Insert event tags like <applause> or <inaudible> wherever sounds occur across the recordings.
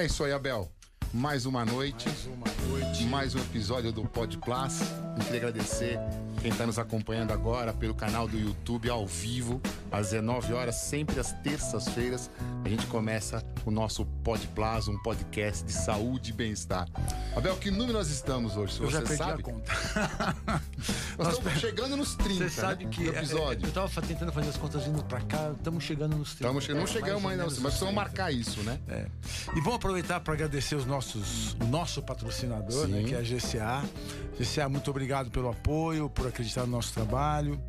É isso aí, Abel. Mais uma noite. Mais uma noite. Mais um episódio do Pod Plus. Eu queria agradecer quem está nos acompanhando agora pelo canal do YouTube ao vivo, às 19 horas, sempre às terças-feiras. A gente começa o nosso Pod Plus, um podcast de saúde e bem-estar. Abel, que número nós estamos hoje? Eu já você perdi sabe? a conta. <laughs> Nós estamos chegando nos 30 Você sabe né, que é, episódio. eu estava tentando fazer as contas indo pra cá, estamos chegando nos 30. Estamos chegando, não é, chegamos ainda, mas precisamos 30. marcar isso, né? É. E vamos aproveitar para agradecer os nossos, o nosso patrocinador, né, que é a GCA. GCA, muito obrigado pelo apoio, por acreditar no nosso trabalho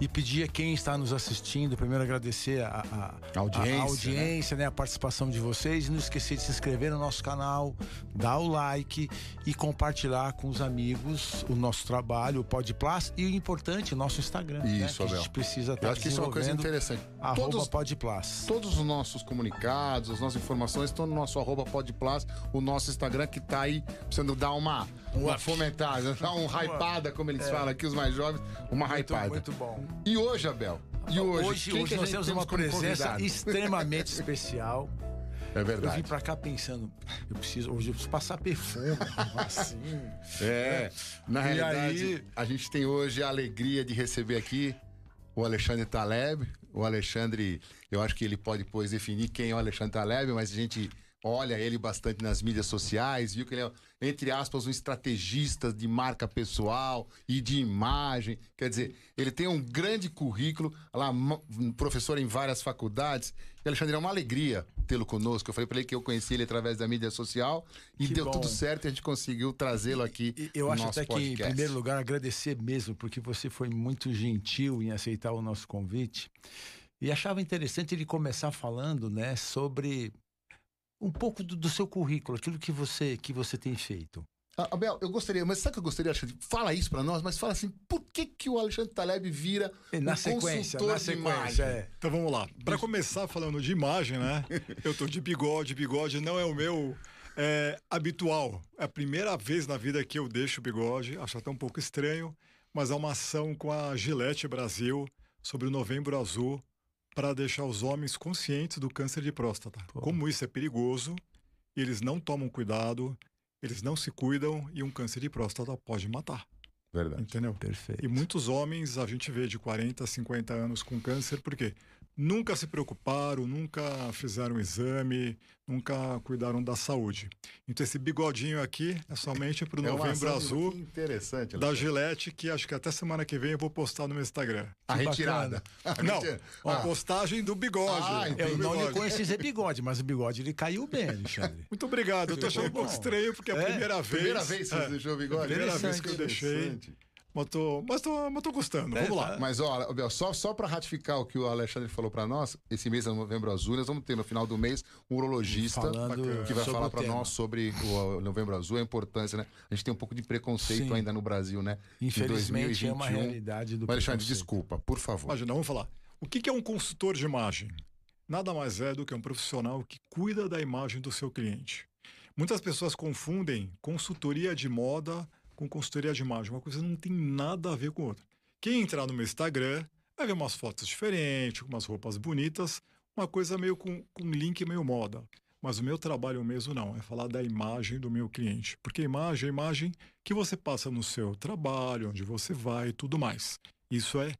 e pedir a quem está nos assistindo, primeiro agradecer a, a- audiência, a, audiência, né, a participação de vocês e não esquecer de se inscrever no nosso canal, dar o like e compartilhar com os amigos o nosso trabalho, o Pod Plus e o importante, o nosso Instagram. né, Isso, que a gente precisa estar Eu acho que isso é uma coisa interessante. Arroba Todos, Pod Plus. todos os nossos comunicados, as nossas informações estão no nosso arroba podplas, o nosso Instagram que tá aí precisando dar uma, uma fomentada, dar um hypada, como eles falam aqui, os mais jovens, uma É. Muito, hypada. muito bom. E hoje, Abel? E hoje? Hoje, quem hoje nós temos uma presença convidado? extremamente especial. <laughs> É Eu vim verdade. pra cá pensando, eu preciso, hoje eu preciso passar perfume, <laughs> assim. É, na E realidade, aí- a gente tem hoje a alegria de receber aqui o Alexandre Taleb. O Alexandre, eu acho que ele pode depois definir quem é o Alexandre Taleb, mas a gente olha ele bastante nas mídias sociais, viu que ele é, entre aspas, um estrategista de marca pessoal e de imagem. Quer dizer, ele tem um grande currículo, lá, professor em várias faculdades. E Alexandre, é uma alegria tê-lo conosco. Eu falei para ele que eu conheci ele através da mídia social e Que deu bom. tudo certo e a gente conseguiu trazê-lo aqui. E eu no acho nosso até que, em podcast. primeiro lugar, agradecer mesmo, porque você foi muito gentil em aceitar o nosso convite. E achava interessante ele começar falando, né, sobre um pouco do, do seu currículo, aquilo que você, que você tem feito. Ah, Abel, eu gostaria, mas sabe o que eu gostaria, Alexandre? Fala isso pra nós, mas fala assim, por que, que o Alexandre Taleb vira E na um sequência, consultor na de sequência, imagem? é. Então vamos lá. Para começar falando de imagem, né? <laughs> Eu tô de bigode, bigode não é o meu é, habitual. É a primeira vez na vida que eu deixo o bigode, acho até um pouco estranho, mas é uma ação com a Gillette Brasil sobre o Novembro Azul para deixar os homens conscientes do câncer de próstata. Como isso é perigoso, eles não tomam cuidado, eles não se cuidam e um câncer de próstata pode matar, Verdade. entendeu? Perfeito. E muitos homens a gente vê de 40, 50 anos com câncer, por quê? Nunca se preocuparam, nunca fizeram exame, nunca cuidaram da saúde. Então esse bigodinho aqui é somente para o É Novembro Azul Interessante. da. Gillette, que acho que até semana que vem eu vou postar no meu Instagram. A Que retirada. <laughs> A Não, retira- a Ah, postagem do bigode. Ah. Eu não lhe bigode. conheci esse bigode, mas o bigode ele caiu bem, Alexandre. <laughs> Muito obrigado, eu tô achando um pouco estranho, porque é a É, primeira vez. Primeira vez que você é, deixou o bigode? primeira vez que eu deixei. Mas tô, mas tô, mas tô gostando, É, vamos lá. Mas, Abel, só, só para ratificar o que o Alexandre falou para nós, esse mês é Novembro Azul, nós vamos ter no final do mês um urologista Falando que vai falar o para tema. nós sobre o Novembro Azul, a importância, né? A gente tem um pouco de preconceito Sim. ainda no Brasil, né? Em Infelizmente é uma 2021. realidade do Mas, Alexandre, desculpa, por favor. Imagina, vamos falar. O que é um consultor de imagem? Nada mais é do que um profissional que cuida da imagem do seu cliente. Muitas pessoas confundem consultoria de moda com consultoria de imagem. Uma coisa não tem nada a ver com outra. Quem entrar no meu Instagram vai ver umas fotos diferentes, umas roupas bonitas, uma coisa meio com, com link meio moda. Mas o meu trabalho mesmo não, é falar da imagem do meu cliente. Porque a imagem é a imagem que você passa no seu trabalho, onde você vai e tudo mais. Isso é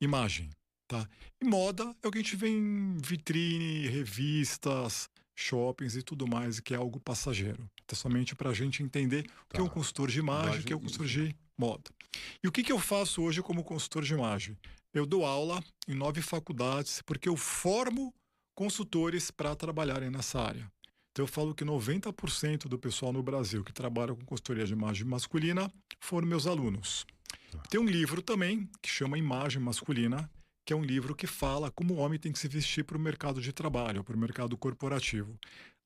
imagem, tá? E moda é o que a gente vê em vitrine, revistas, shoppings e tudo mais, que é algo passageiro. É somente para a gente entender o que é um Tá. consultor de imagem, o que é um consultor de moda. E o que, que eu faço hoje como consultor de imagem? Eu dou aula em nove faculdades, porque eu formo consultores para trabalharem nessa área. Então eu falo que 90% do pessoal no Brasil que trabalha com consultoria de imagem masculina foram meus alunos. Tem um livro também que chama Imagem Masculina, que é um livro que fala como o homem tem que se vestir para o mercado de trabalho, para o mercado corporativo.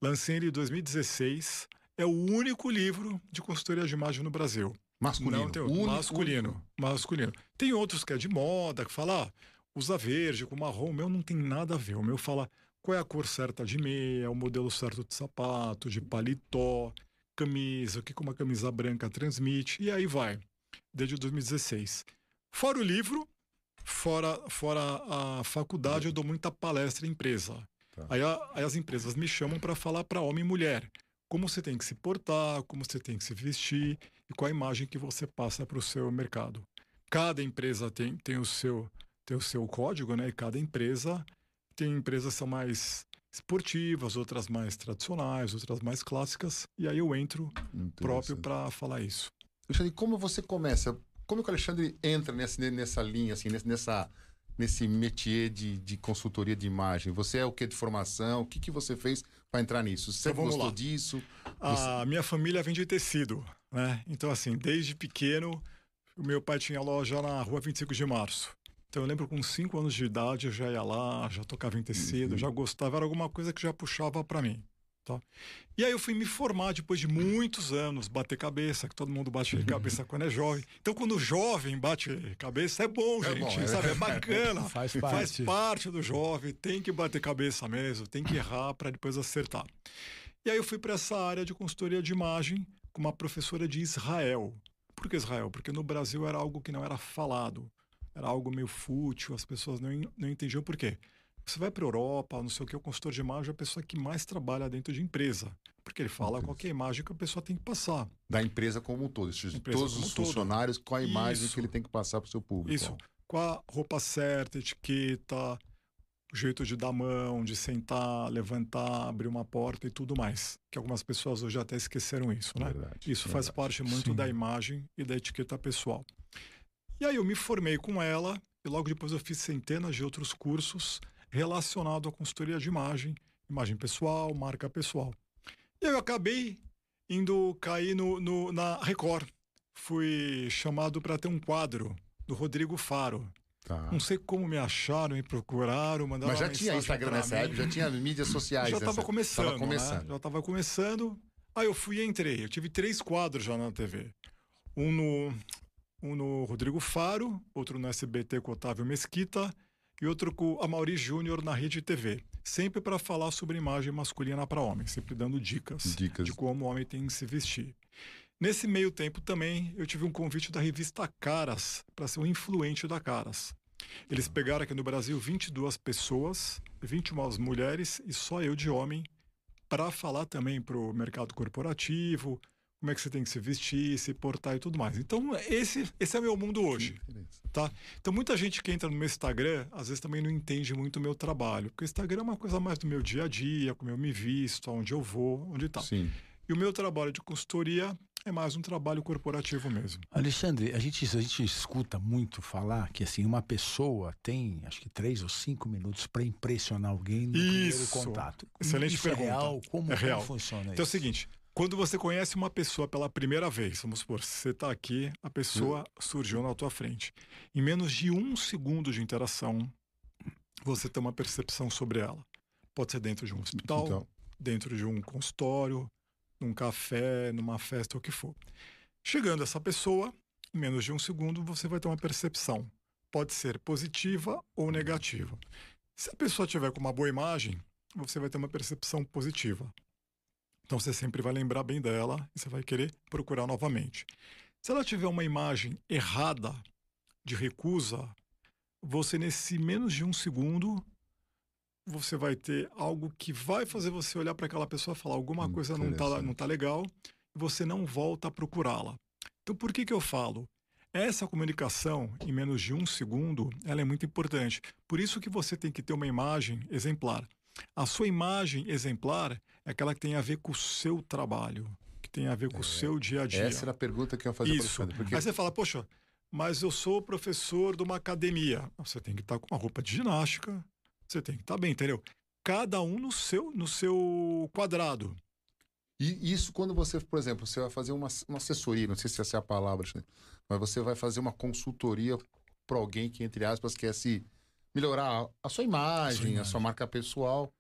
Lancei ele em 2016. É o único livro de consultoria de imagem no Brasil. Masculino. Não tem. Único, masculino. único. Masculino. Tem outros que é de moda, que fala, ah, usa verde com marrom. O meu não tem nada a ver. O meu fala qual é a cor certa de meia, o modelo certo de sapato, de paletó, camisa, o que que uma camisa branca transmite, e aí vai. Desde 2016. Fora o livro, fora, fora a faculdade, eu dou muita palestra em empresa. Tá. Aí, a- aí as empresas me chamam para falar para homem e mulher. como você tem que se portar, como você tem que se vestir e qual a imagem que você passa para o seu mercado. Cada empresa tem, tem, o seu, tem o seu código, né? E cada empresa tem empresas que são mais esportivas, outras mais tradicionais, outras mais clássicas. E aí eu entro próprio para falar isso. Alexandre, como você começa? Como que o Alexandre entra nessa, nessa linha, assim, nessa, nesse métier de, de consultoria de imagem? Você é o que de formação? O que, que você fez para entrar nisso? Você então, gostou lá. disso? A minha família vende tecido, né? Então, assim, desde pequeno, o meu pai tinha loja na rua 25 de março. Então eu lembro com 5 anos de idade eu já ia lá, já tocava em tecido, uhum. já gostava, era alguma coisa que já puxava para mim. Tá? E aí eu fui me formar depois de muitos anos, bater cabeça, que todo mundo bate <laughs> cabeça quando é jovem. Então, quando o jovem bate cabeça, é bom, é gente, bom, sabe? É, é <laughs> bacana. faz, parte. faz parte do jovem, tem que bater cabeça mesmo, tem que errar para depois acertar. E aí eu fui para essa área de consultoria de imagem com uma professora de Israel. Por que Israel? Porque no Brasil era algo que não era falado era algo meio fútil, as pessoas não, não entendiam por quê. Você vai para a Europa, não sei o que, o consultor de imagem é a pessoa que mais trabalha dentro de empresa. Porque ele fala qual é a imagem que a pessoa tem que passar. Da empresa como um todo. Todos os funcionários, qual a imagem Isso. que ele tem que passar para o seu público. Isso. Com a roupa certa, etiqueta, o jeito de dar mão, de sentar, levantar, abrir uma porta e tudo mais. Que algumas pessoas hoje até esqueceram isso, né? Verdade, isso verdade. faz parte muito Sim. da imagem e da etiqueta pessoal. E aí eu me formei com ela e logo depois eu fiz centenas de outros cursos relacionados à consultoria de imagem, imagem pessoal, marca pessoal. E eu acabei indo cair no, no na Record. Fui chamado para ter um quadro do Rodrigo Faro. Tá. Não sei como me acharam, me procuraram, mandaram Mas já tinha Instagram nessa época, já tinha mídias sociais. Já estava começando, tava começando. Né? Já estava começando. Aí eu fui e entrei. Eu tive três quadros já na TV. Um no um no Rodrigo Faro, outro no SBT com Otávio Mesquita e outro com a Mauri Júnior na Rede TV. Sempre para falar sobre imagem masculina para homem, sempre dando dicas, dicas, de como o homem tem que se vestir. Nesse meio tempo também eu tive um convite da revista Caras para ser um influente da Caras. Eles pegaram aqui no Brasil 22 pessoas, 21 mulheres e só eu de homem, para falar também para o mercado corporativo, como é que você tem que se vestir, se portar e tudo mais. Então, esse, esse é meu mundo hoje. Tá? Então, muita gente que entra no meu Instagram, às vezes também não entende muito o meu trabalho. Porque o Instagram é uma coisa mais do meu dia a dia, como eu me visto, aonde eu vou, onde tal. Sim. E o meu trabalho de consultoria é mais um trabalho corporativo mesmo. Alexandre, a gente, a gente escuta muito falar que assim uma pessoa tem acho que três ou cinco minutos para impressionar alguém no Isso. primeiro contato. Excelente Isso pergunta. É real? Como, é real. como funciona então isso? é o seguinte, quando você conhece uma pessoa pela primeira vez, vamos supor, você está aqui, a pessoa hum. surgiu na tua frente. Em menos de um segundo de interação, você tem uma percepção sobre ela. Pode ser dentro de um hospital, então. dentro de um consultório, num café, numa festa, o que for. Chegando essa pessoa, em menos de um segundo, você vai ter uma percepção. Pode ser positiva ou negativa. Se a pessoa tiver com uma boa imagem, você vai ter uma percepção positiva. Então você sempre vai lembrar bem dela e você vai querer procurar novamente. Se ela tiver uma imagem errada de recusa, você nesse menos de um segundo você vai ter algo que vai fazer você olhar para aquela pessoa e falar alguma coisa não está não tá legal e você não volta a procurá-la. Então por que que eu falo? Essa comunicação em menos de um segundo, ela é muito importante. Por isso que você tem que ter uma imagem exemplar. A sua imagem exemplar é aquela que tem a ver com o seu trabalho, que tem a ver com é, o seu dia a dia. Essa era a pergunta que eu ia fazer Isso. para porque... Aí você fala, poxa, mas eu sou professor de uma academia. Você tem que estar com uma roupa de ginástica, você tem que estar bem, entendeu? Cada um no seu, no seu quadrado. E isso quando você, por exemplo, você vai fazer uma, uma assessoria, não sei se essa é a palavra, mas você vai fazer uma consultoria para alguém que, entre aspas, quer se melhorar a sua imagem, a sua, marca pessoal.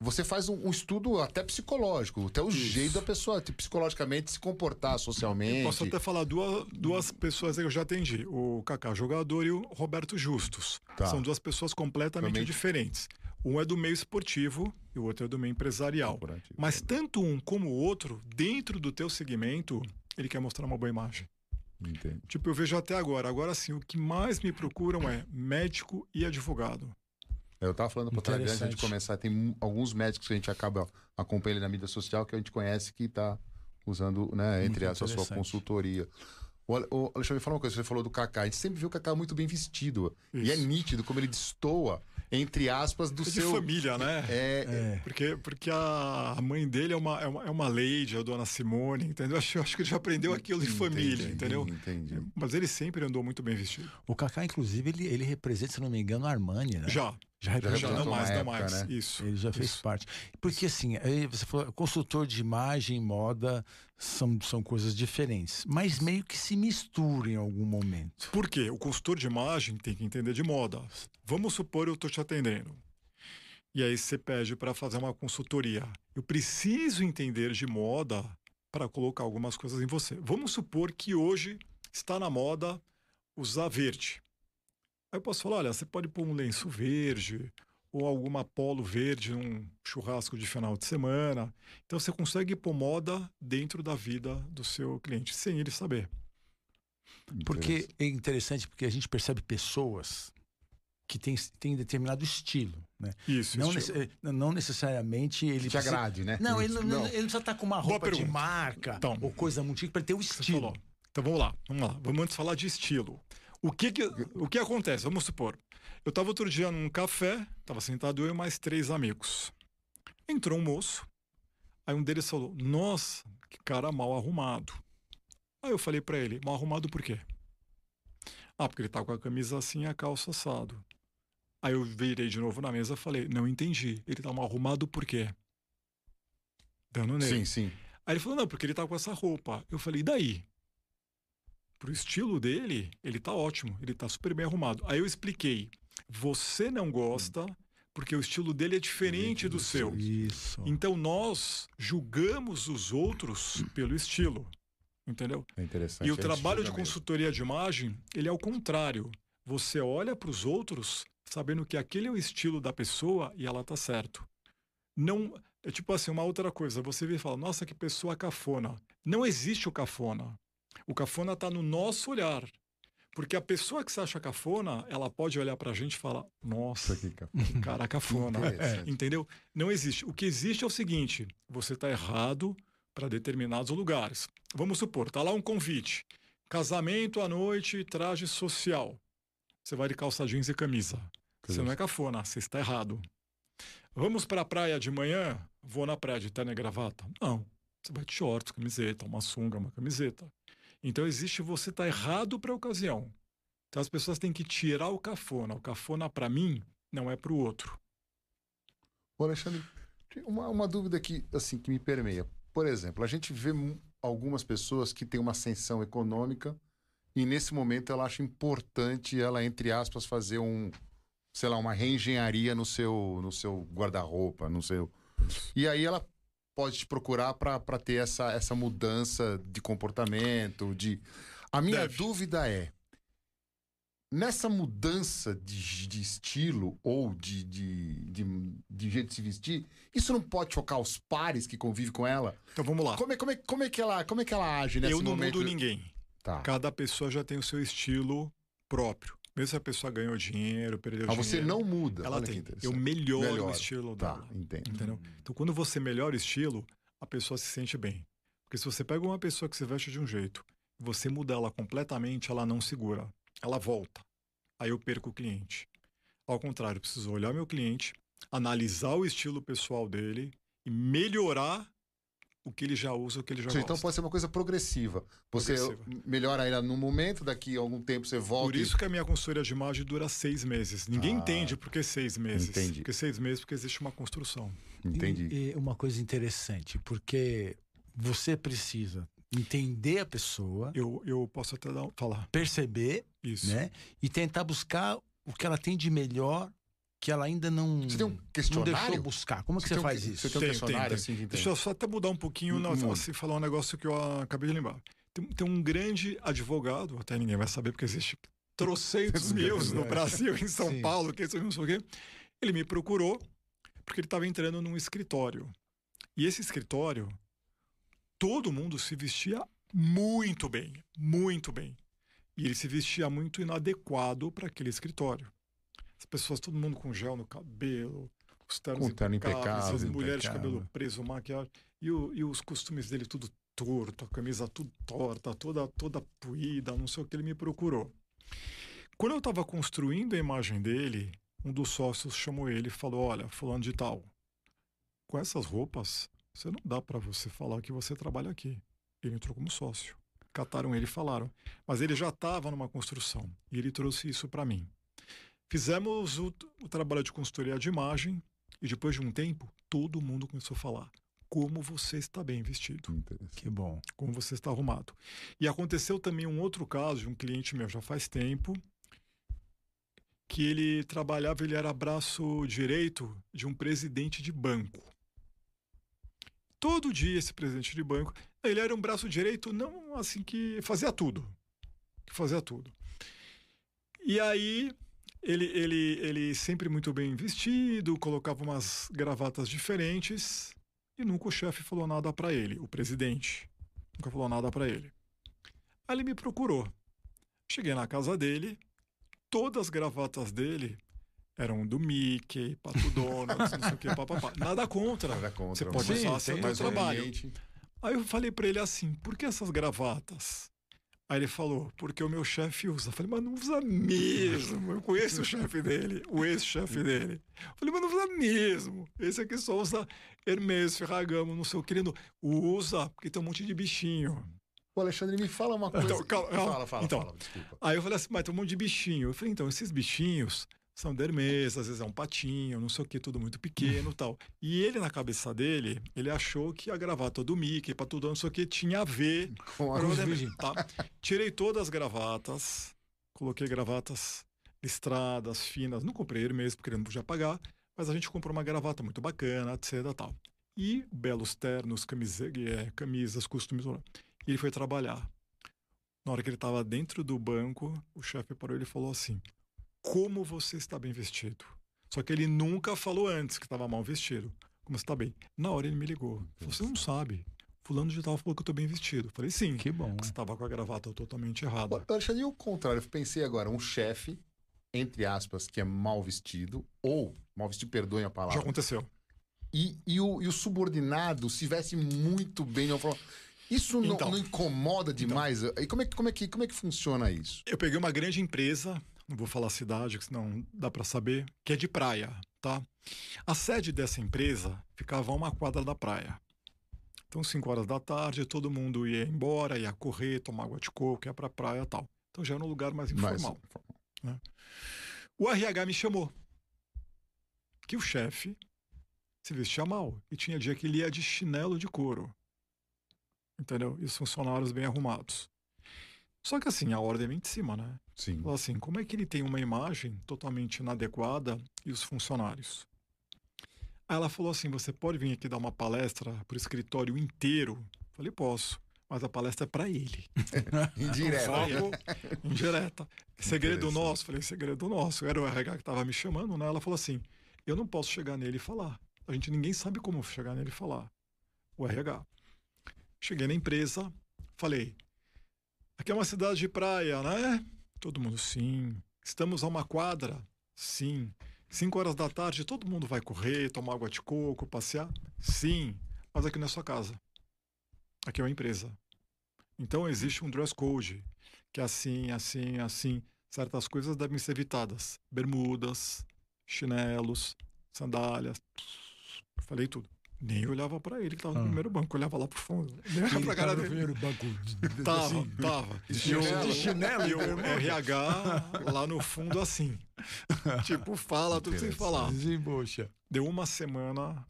Você faz um, um, estudo até psicológico, até o Isso. jeito da pessoa tipo, psicologicamente se comportar socialmente. Eu posso até falar duas, duas pessoas que eu já atendi: o Kaká jogador e o Roberto Justus. Tá. São duas pessoas completamente Também... diferentes. Um é do meio esportivo e o outro é do meio empresarial. Mas tanto um como o outro, dentro do teu segmento, ele quer mostrar uma boa imagem. Entendo. Tipo, eu vejo até agora. Agora sim, o que mais me procuram é médico e advogado. Eu tava falando para trás antes de começar, tem alguns médicos que a gente acaba acompanhando na mídia social que a gente conhece que tá usando, né, entre Muito essa sua consultoria. O, Ale- o Alexandre, fala uma coisa, você falou do Kaká, a gente sempre viu o Kaká muito bem vestido. E é Isso. nítido como ele destoa, entre aspas, do É de seu... família, né? É, É. Porque, porque a mãe dele é uma, é uma, é uma lady, a dona Simone, entendeu? Acho, acho que ele já aprendeu aquilo de família, entendeu? Entendi. Mas ele sempre andou muito bem vestido. O Kaká, inclusive, ele, ele representa, se não me engano, a Armani, né? Já, Já já, representou. não uma mais, não época, mais. né? Isso. Ele já fez Isso. parte. Porque assim, aí você falou, consultor de imagem, moda, são, são coisas diferentes. Mas meio que se misturam em algum momento. Por quê? O consultor de imagem tem que entender de moda. Vamos supor eu estou te atendendo. E aí você pede para fazer uma consultoria. Eu preciso entender de moda para colocar algumas coisas em você. Vamos supor que hoje está na moda usar verde. Aí eu posso falar, olha, você pode pôr um lenço verde ou alguma polo verde num churrasco de final de semana. Então você consegue pôr moda dentro da vida do seu cliente, sem ele saber. Porque é interessante porque a gente percebe pessoas que têm, têm determinado estilo, né? Isso, Não, estilo. nece- eh, não necessariamente ele Te precisa- agrade, né? Não, ele não, ele não precisa estar com uma roupa de marca Então. ou coisa muito para ele ter o estilo. Então vamos lá, vamos lá. Vamos antes falar de estilo. O que que, o que acontece? Vamos supor. Eu estava outro dia num café, estava sentado eu e mais três amigos. Entrou um moço, aí um deles falou: Nossa, que cara mal arrumado. Aí eu falei para ele: Mal arrumado por quê? Ah, porque ele tá com a camisa assim e a calça assado. Aí eu virei de novo na mesa e falei: Não entendi. Ele tá mal arrumado por quê? Dando nele. Sim, sim. Aí ele falou, não, porque ele tá com essa roupa. Eu falei, e daí? Pro estilo dele, ele tá ótimo, ele tá super bem arrumado. Aí eu expliquei, você não gosta porque o estilo dele é diferente do seu. Isso. Então nós julgamos os outros pelo estilo, entendeu? É interessante. E o esse trabalho de consultoria de imagem, ele é o contrário. Você olha para os outros sabendo que aquele é o estilo da pessoa e ela tá certo. Não é tipo assim, uma outra coisa, você vê e fala: "Nossa, que pessoa cafona". Não existe o cafona. O cafona tá no nosso olhar. Porque a pessoa que se acha cafona, ela pode olhar pra gente e falar: "Nossa, aqui, cara. que cara cafona". Entendeu? Não existe. O que existe é o seguinte: você está errado para determinados lugares. Vamos supor, tá lá um convite. Casamento à noite, traje social. Você vai de calça jeans e camisa. Você não é cafona, você está errado. Vamos para a praia de manhã? Vou na praia de terno e gravata? Não. Você vai de shorts, camiseta, uma sunga, uma camiseta. Então existe você tá errado para a ocasião. Então as pessoas têm que tirar o cafona. O cafona para mim não é para o outro. Ô, Alexandre, uma, uma dúvida que, assim, que me permeia. Por exemplo, a gente vê algumas pessoas que têm uma ascensão econômica e nesse momento ela acha importante ela, entre aspas, fazer um, sei lá, uma reengenharia no seu, no seu guarda-roupa, no seu... E aí ela pode te procurar para ter essa, essa mudança de comportamento, de... A minha Deve. dúvida é, nessa mudança de, de estilo ou de, de, de, de jeito de se vestir, isso não pode chocar os pares que convivem com ela? Então vamos lá. Como é, como é, como é, que, ela, como é que ela age nesse Eu não momento? mudo ninguém. Tá. Cada pessoa já tem o seu estilo próprio. Mesmo se a pessoa ganhou dinheiro, perdeu Mas você dinheiro. não muda. Ela Olha tem. Eu melhoro o estilo Tá, dela. entendo. Entendeu? Então, quando você melhora o estilo, a pessoa se sente bem. Porque se você pega uma pessoa que se veste de um jeito, você muda ela completamente, ela não segura. Ela volta. Aí eu perco o cliente. Ao contrário, eu preciso olhar meu cliente, analisar o estilo pessoal dele e melhorar o que ele já usa, o que ele já Sim, gosta. Então pode ser uma coisa progressiva. Você Progressiva. melhora ela no momento, daqui a algum tempo você volta. Por isso que a minha consultoria de imagem dura seis meses. Ninguém Ah, entende por que seis meses. entendi. Porque seis meses, porque existe uma construção. e... Entendi. E, e uma coisa interessante, porque você precisa entender a pessoa, Eu, eu posso até dar, falar perceber, isso. né? E tentar buscar o que ela tem de melhor que ela ainda não, Você tem um não questionário? deixou buscar. Como é que você, tem um- faz Você isso? tem um Tem, questionário tem, assim de Deixa eu só até mudar um pouquinho, não, Muda. assim, falar um negócio que eu acabei de lembrar. Tem, tem um grande advogado, até ninguém vai saber porque existe trocentos <laughs> mil no Brasil, em São Sim. Paulo, que isso não sei o quê. Ele me procurou porque ele estava entrando num escritório. E esse escritório, todo mundo se vestia muito bem, muito bem. E ele se vestia muito inadequado para aquele escritório. As pessoas, todo mundo com gel no cabelo, os ternos Com terno impecáveis, impecável, as mulheres de impecável. cabelo preso, maquiagem. E, o- e os costumes dele tudo torto, a camisa tudo torta, toda, toda puída, não sei o que, ele me procurou. Quando eu estava construindo a imagem dele, um dos sócios chamou ele e falou: Olha, fulano de tal, com essas roupas, você não dá para você falar que você trabalha aqui. Ele entrou como sócio. Cataram ele e falaram. Mas ele já estava numa construção e ele trouxe isso para mim. Fizemos o, o trabalho de consultoria de imagem e depois de um tempo, todo mundo começou a falar como você está bem vestido. Que bom. como você está arrumado. E aconteceu também um outro caso de um cliente meu já faz tempo que ele trabalhava, ele era braço direito de um presidente de banco. Todo dia esse presidente de banco, ele era um braço direito não assim que fazia tudo, que fazia tudo. E aí ele, ele, ele sempre muito bem vestido, colocava umas gravatas diferentes e nunca o chefe falou nada para ele, o presidente. Nunca falou nada para ele. Aí ele me procurou. Cheguei na casa dele, todas as gravatas dele eram do Mickey, Pato Donald, não sei o que, <laughs> papapá. Nada contra. Nada contra. Você pode Sim, usar seu trabalho. Aí eu falei pra ele assim, por que essas gravatas? Aí ele falou, porque o meu chefe usa. Eu falei, mas não usa mesmo. Eu conheço o chefe dele, o ex-chefe dele. Eu falei, mas não usa mesmo. Esse aqui só usa Hermes, Ferragamo, não sei o que. Ele não usa, porque tem um monte de bichinho. Ô, Alexandre, me fala uma coisa. Então, calma, calma. Fala, fala, Então. fala, desculpa. Aí eu falei assim, mas tem um monte de bichinho. Eu falei, então, esses bichinhos são de Hermes, às vezes é um patinho, não sei o que, tudo muito pequeno e <laughs> tal. E ele, na cabeça dele, ele achou que a gravata do Mickey, pra tudo, não sei o que, tinha a ver Com a- tá? Tirei todas as gravatas, coloquei gravatas listradas, finas. Não comprei Hermes, porque ele não podia pagar, mas a gente comprou uma gravata muito bacana, etc e tal. E belos ternos, camisa, é, camisas, costumes. E ele foi trabalhar. Na hora que ele estava dentro do banco, o chefe parou e falou assim: Como você está bem vestido? Só que ele nunca falou antes que estava mal vestido. Como você está bem? Na hora ele me ligou. Falou, você não sabe. Fulano de tal falou que eu estou bem vestido. Eu falei, sim. Que bom. Você estava com a gravata totalmente errada. Ô, Alexandre, e o contrário? Eu pensei agora, um chefe, entre aspas, que é mal vestido, ou, mal vestido, perdoem a Já palavra, aconteceu. e, e, o, e o subordinado se veste muito bem, não falou. Isso não, Então. não incomoda demais? E como é, que- como, é que, como é que funciona isso? Eu peguei uma grande empresa, não vou falar a cidade, que senão dá para saber, que é de praia, tá? A sede dessa empresa ficava a uma quadra da praia. Então, 5 horas da tarde, todo mundo ia embora, ia correr, tomar água de coco, ia pra praia e tal. Então já era um lugar mais Mas- informal. O RH me chamou. Que o chefe se vestia mal. E tinha dia que ele ia de chinelo de couro. Entendeu? E os funcionários bem arrumados. Só que assim, a ordem vem de cima, né? Sim. Assim, como é que ele tem uma imagem totalmente inadequada e os funcionários? Aí ela falou assim, você pode vir aqui dar uma palestra para o escritório inteiro? Falei, posso, mas a palestra é para ele. <laughs> Indireto. Foco indireta. Segredo nosso. Falei, segredo nosso. Era o RH que estava me chamando, né? Ela falou assim, eu não posso chegar nele e falar. A gente, ninguém sabe como chegar nele e falar. O RH. Cheguei na empresa, falei, aqui é uma cidade de praia, né? Todo mundo, sim. Estamos a uma quadra? Sim. Cinco horas da tarde, todo mundo vai correr, tomar água de coco, passear? Sim. Mas aqui não é sua casa. Aqui é uma empresa. Então existe um dress code, que é assim, assim, assim. Certas coisas devem ser evitadas. Bermudas, chinelos, sandálias. Falei tudo. Nem olhava para ele que estava no Ah. primeiro banco, olhava lá pro fundo. <laughs> Nem olhava pra cara no dele. primeiro banco. Tava, assim, tava. De E o- chinelo. De chinelo, E o. RH lá no fundo assim. <laughs> tipo, fala tudo sem falar. Desembucha. Deu uma semana,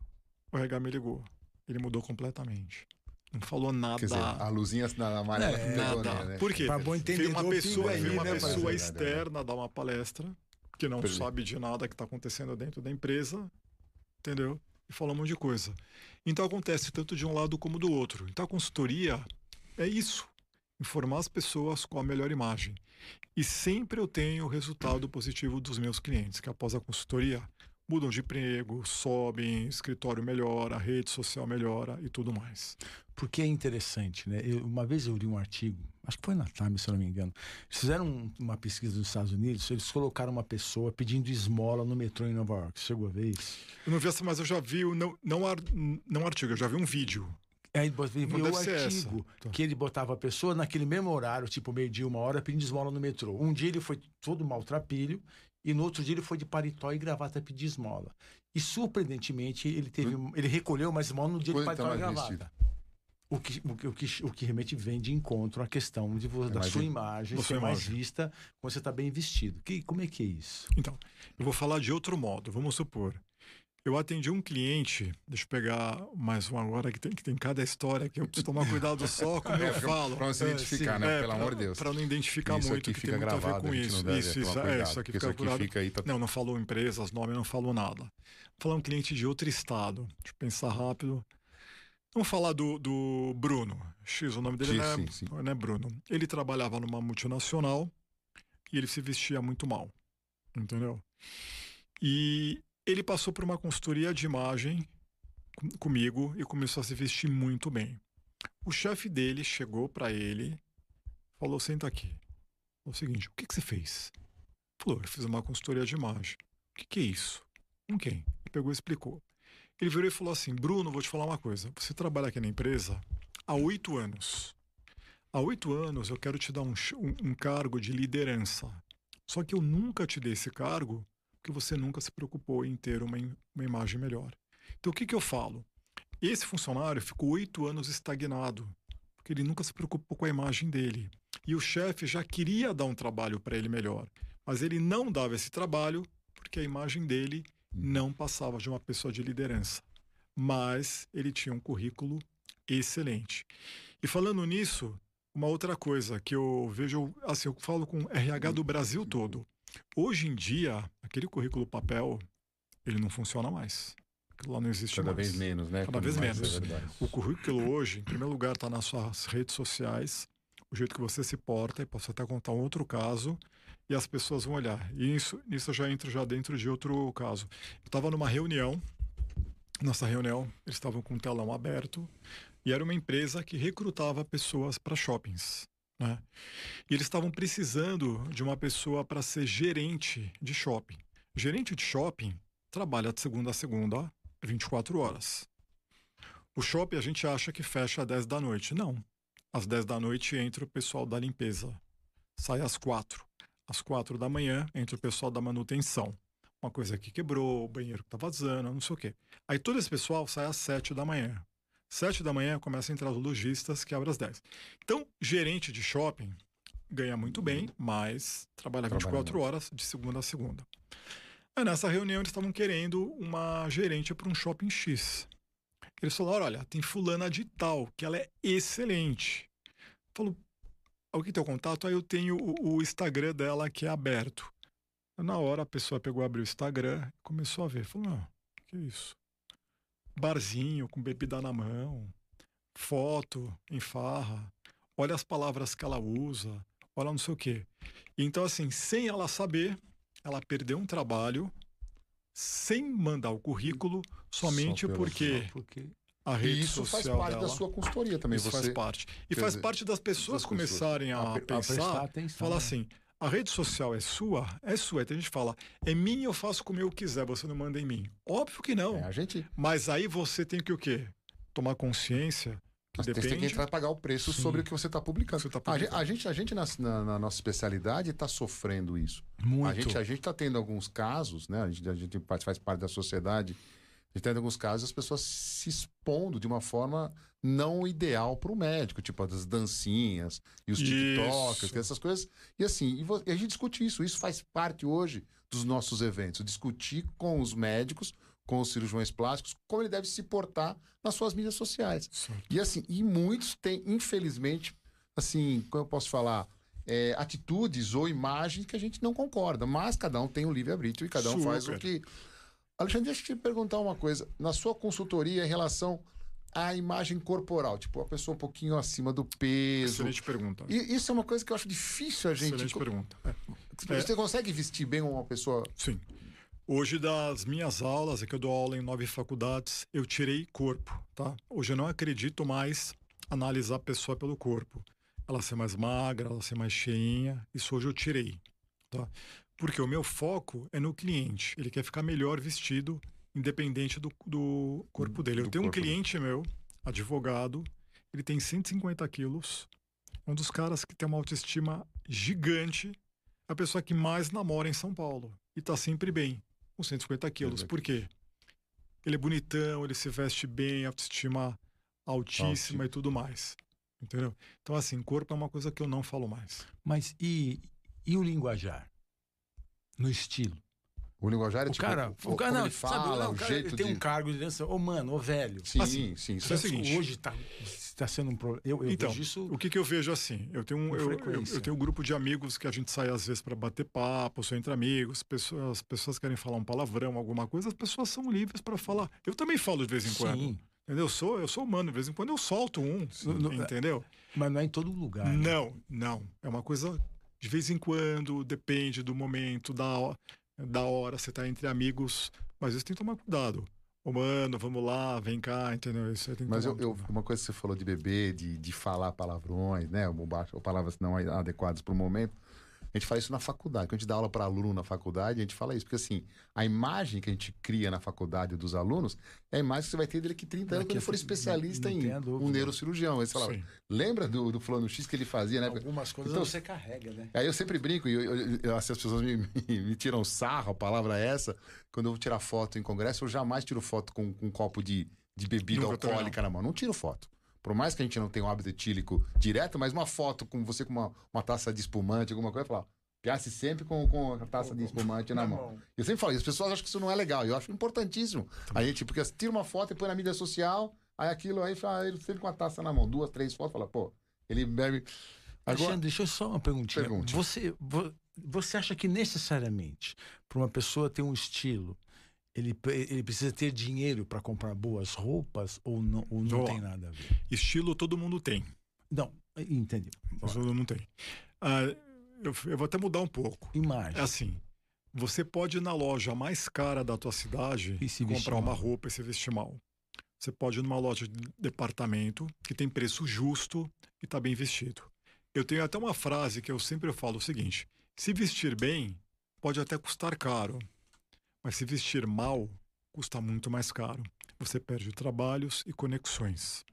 o RH me ligou. Ele mudou completamente. Não falou nada. Quer dizer, a luzinha na amarela É, pegou, nada. né? Por quê? Pra bom Veio entendedor, uma pessoa, aí, uma né, pessoa parceiro? externa dar uma palestra, que não sabe de nada que está acontecendo dentro da empresa, entendeu? E fala um monte de coisa. Então acontece tanto de um lado como do outro. Então a consultoria é isso: informar as pessoas com a melhor imagem. E sempre eu tenho o resultado positivo dos meus clientes, que após a consultoria, mudam de emprego, sobem, escritório melhora, rede social melhora e tudo mais. Porque é interessante, né? Eu, uma vez eu li um artigo, acho que foi na Time, se eu não me engano. Eles fizeram um, uma pesquisa nos Estados Unidos, eles colocaram uma pessoa pedindo esmola no metrô em Nova York. Chegou a ver isso? Eu não vi essa, mas eu já vi, não, não, ar, não artigo, eu já vi um vídeo. Aí viu o artigo tá. que ele botava a pessoa naquele mesmo horário, tipo meio-dia, uma hora, pedindo esmola no metrô. Um dia ele foi todo maltrapilho e no outro dia ele foi de paletó e gravata pedir esmola. E surpreendentemente ele teve, hum. ele recolheu uma esmola no dia de paletó e gravata. O que, o, que, o, que, o que realmente vem de encontro à questão de, é da sua imagem ser mais vista quando você está bem vestido. Que, como é que é isso? Então, eu vou falar de outro modo. Vamos supor, eu atendi um cliente, deixa eu pegar mais um agora, que tem, que tem cada história que eu preciso tomar cuidado só <laughs> como é, eu falo. Para não se identificar, é, né? É, Pelo pra, amor de Deus. Para não identificar isso muito, aqui fica gravado, com isso. Isso, isso, é, isso aqui fica isso aqui fica aí, tá... Não, não falou empresas, nome, não falou nada. Vou falar um cliente de outro estado. Deixa eu pensar rápido. Vamos falar do, do Bruno. X, o nome dele não, é, sim, sim. não é Bruno. Ele trabalhava numa multinacional e ele se vestia muito mal. Entendeu? E ele passou por uma consultoria de imagem comigo e começou a se vestir muito bem. O chefe dele chegou para ele, falou: Senta aqui. O seguinte: O que, que você fez? Falou: Eu fiz uma consultoria de imagem. O que, que é isso? Com quem? Ele pegou e explicou. Ele virou e falou assim: Bruno, vou te falar uma coisa. Você trabalha aqui na empresa há oito anos. Há oito anos eu quero te dar um, um, um cargo de liderança. Só que eu nunca te dei esse cargo porque você nunca se preocupou em ter uma, uma imagem melhor. Então, o que, que eu falo? Esse funcionário ficou oito anos estagnado, porque ele nunca se preocupou com a imagem dele. E o chefe já queria dar um trabalho para ele melhor, mas ele não dava esse trabalho porque a imagem dele não passava de uma pessoa de liderança. Mas ele tinha um currículo excelente. E falando nisso, uma outra coisa que eu vejo, assim, eu falo com RH do Brasil todo. Hoje em dia, aquele currículo papel, ele não funciona mais. Aquilo lá não existe Cada mais. vez menos, né? Cada vez menos. É o currículo hoje, em primeiro lugar, está nas suas redes sociais, o jeito que você se porta, e posso até contar um outro caso, e as pessoas vão olhar. E isso, isso eu já entro já dentro de outro caso. Eu estava numa reunião, nessa reunião, eles estavam com um telão aberto, e era uma empresa que recrutava pessoas para shoppings. Né? E eles estavam precisando de uma pessoa para ser gerente de shopping. Gerente de shopping trabalha de segunda a segunda, 24 horas. O shopping a gente acha que fecha às 10 da noite. Não. Às 10 da noite entra o pessoal da limpeza. Sai às 4. Às 4 da manhã entra o pessoal da manutenção. Uma coisa que quebrou, o banheiro que tá vazando, não sei o quê. Aí todo esse pessoal sai às 7 da manhã. Sete da manhã começa a entrar os lojistas, que abre às 10. Então, gerente de shopping ganha muito bem, mas trabalha 24 horas de segunda a segunda. Aí, nessa reunião, eles estavam querendo uma gerente para um shopping X. Eles falaram: olha, tem fulana de tal, que ela é excelente. Falou: alguém tem o contato? Aí eu tenho o, o Instagram dela que é aberto. Na hora a pessoa pegou, abriu o Instagram e começou a ver. Falou: não, que isso? Barzinho com bebida na mão, foto em farra, olha as palavras que ela usa, olha não sei o quê. Então, assim, sem ela saber, ela perdeu um trabalho sem mandar o currículo, somente porque, porque a rede e isso social faz parte dela, da sua consultoria também. Isso você, faz parte. E faz dizer, parte das pessoas começarem a, a, pensar, a atenção, falar né? assim, a rede social é sua? É sua. Então a gente fala, é minha, eu faço como eu quiser, você não manda em mim. Óbvio que não. É a gente. Mas aí você tem que o quê? Tomar consciência. Que Mas depende... tem que entrar pagar o preço Sim. sobre o que você está publicando. Você tá publicando. A, gente, a gente, na, na, nossa especialidade, está sofrendo isso. Muito. A gente a está tendo alguns casos, né? A gente, a gente faz parte da sociedade gente tem alguns casos as pessoas se expondo de uma forma não ideal para o médico, tipo as dancinhas e os TikToks, essas coisas. E assim, e a gente discute isso. Isso faz parte hoje dos nossos eventos. Discutir com os médicos, com os cirurgiões plásticos, como ele deve se portar nas suas mídias sociais. E assim, e muitos têm, infelizmente, assim, como eu posso falar, é, atitudes ou imagens que a gente não concorda. Mas cada um tem o um livre-arbítrio e cada um Super. faz o que Alexandre, deixa eu te perguntar uma coisa. Na sua consultoria em relação à imagem corporal, tipo, a pessoa um pouquinho acima do peso. Excelente pergunta. E isso é uma coisa que eu acho difícil a gente. Excelente pergunta. É. Você consegue vestir bem uma pessoa? Sim. Hoje, das minhas aulas, é que eu dou aula em nove faculdades, eu tirei corpo, tá? Hoje eu não acredito mais analisar a pessoa pelo corpo. Ela ser mais magra, ela ser mais cheinha, isso hoje eu tirei, tá? Porque o meu foco é no cliente. Ele quer ficar melhor vestido, independente do, do corpo dele. Eu Do tenho um corpo cliente meu, advogado, ele tem 150 quilos, é um dos caras que tem uma autoestima gigante, é a pessoa que mais namora em São Paulo e tá sempre bem, com 150 quilos. Exato. Por quê? Ele é bonitão, ele se veste bem, autoestima altíssima Altíssimo. e tudo mais. Entendeu? Então, assim, corpo é uma coisa que eu não falo mais. Mas e, e o linguajar? No estilo. O linguajar é O tipo, cara, o como cara não, ele fala, sabe, não, o o cara, jeito ele tem de... um cargo de liderança. Ô, mano, ô, velho. Sim, Assim, sim, isso é o sim. seguinte. Hoje tá, tá sendo um problema. Eu, eu Então, vejo isso. O que, que eu vejo assim? Eu tenho um, eu, eu, eu tenho um grupo de amigos que a gente sai às vezes para bater papo, sou entre amigos, pessoas, as pessoas querem falar um palavrão, alguma coisa, as pessoas são livres para falar. Eu também falo de vez em quando. Sim, Entendeu? Eu sou, eu sou humano, de vez em quando eu solto um, entendeu? mas não é em todo lugar. né? Não, não. É uma coisa de vez em quando, depende do momento, da, da hora, você tá entre amigos, mas isso tem que tomar cuidado. Ô, mano, vamos lá, vem cá, entendeu? Isso Mas eu, eu- uma coisa que você falou de beber, de, de falar palavrões, né? Ou, baixo- ou palavras não adequadas para o momento. A gente fala isso na faculdade. Quando a gente dá aula para aluno na faculdade, a gente fala isso. Porque, assim, a imagem que a gente cria na faculdade dos alunos é a imagem que você vai ter dele que 30 anos, Daqui quando ele for não- especialista não em tenha dúvida. um neurocirurgião. Aí você Sim. lembra do, do fulano X que ele fazia, né? Algumas coisas Então- você carrega, né? Aí eu sempre brinco, e eu, eu- eu- assim, as pessoas me, <laughs> me- me tiram sarro, a palavra é essa. Quando eu vou tirar foto em congresso, eu jamais tiro foto com, com um copo de, de bebida Nunca alcoólica na mão. Não tiro foto. Por mais que a gente não tenha um hábito etílico direto, mas uma foto com você com uma, uma taça de espumante, alguma coisa, falo, piasse sempre com, com a taça de espumante na <laughs> mão. Eu sempre falo, e as pessoas acham que isso não é legal. Eu acho importantíssimo. A gente, porque tira uma foto e põe na mídia social, aí aquilo aí, fala, ele sempre com a taça na mão, duas, três fotos, fala, pô, ele bebe. Agora, Alexandre, deixa eu só uma perguntinha. Pergunte. Você, vo- você acha que necessariamente, para uma pessoa ter um estilo, ele, ele precisa ter dinheiro para comprar boas roupas ou não, ou não Ó. tem nada a ver? Estilo todo mundo tem. Não, entendi. Todo mundo não tem. Ah, eu, eu vou até mudar um pouco. Imagem. É assim, você pode ir na loja mais cara da tua cidade E se comprar uma roupa e se vestir mal. Você pode ir numa loja de departamento que tem preço justo e tá bem vestido. Eu tenho até uma frase que eu sempre falo o seguinte: se vestir bem, pode até custar caro, mas se vestir mal, custa muito mais caro. Você perde trabalhos e conexões.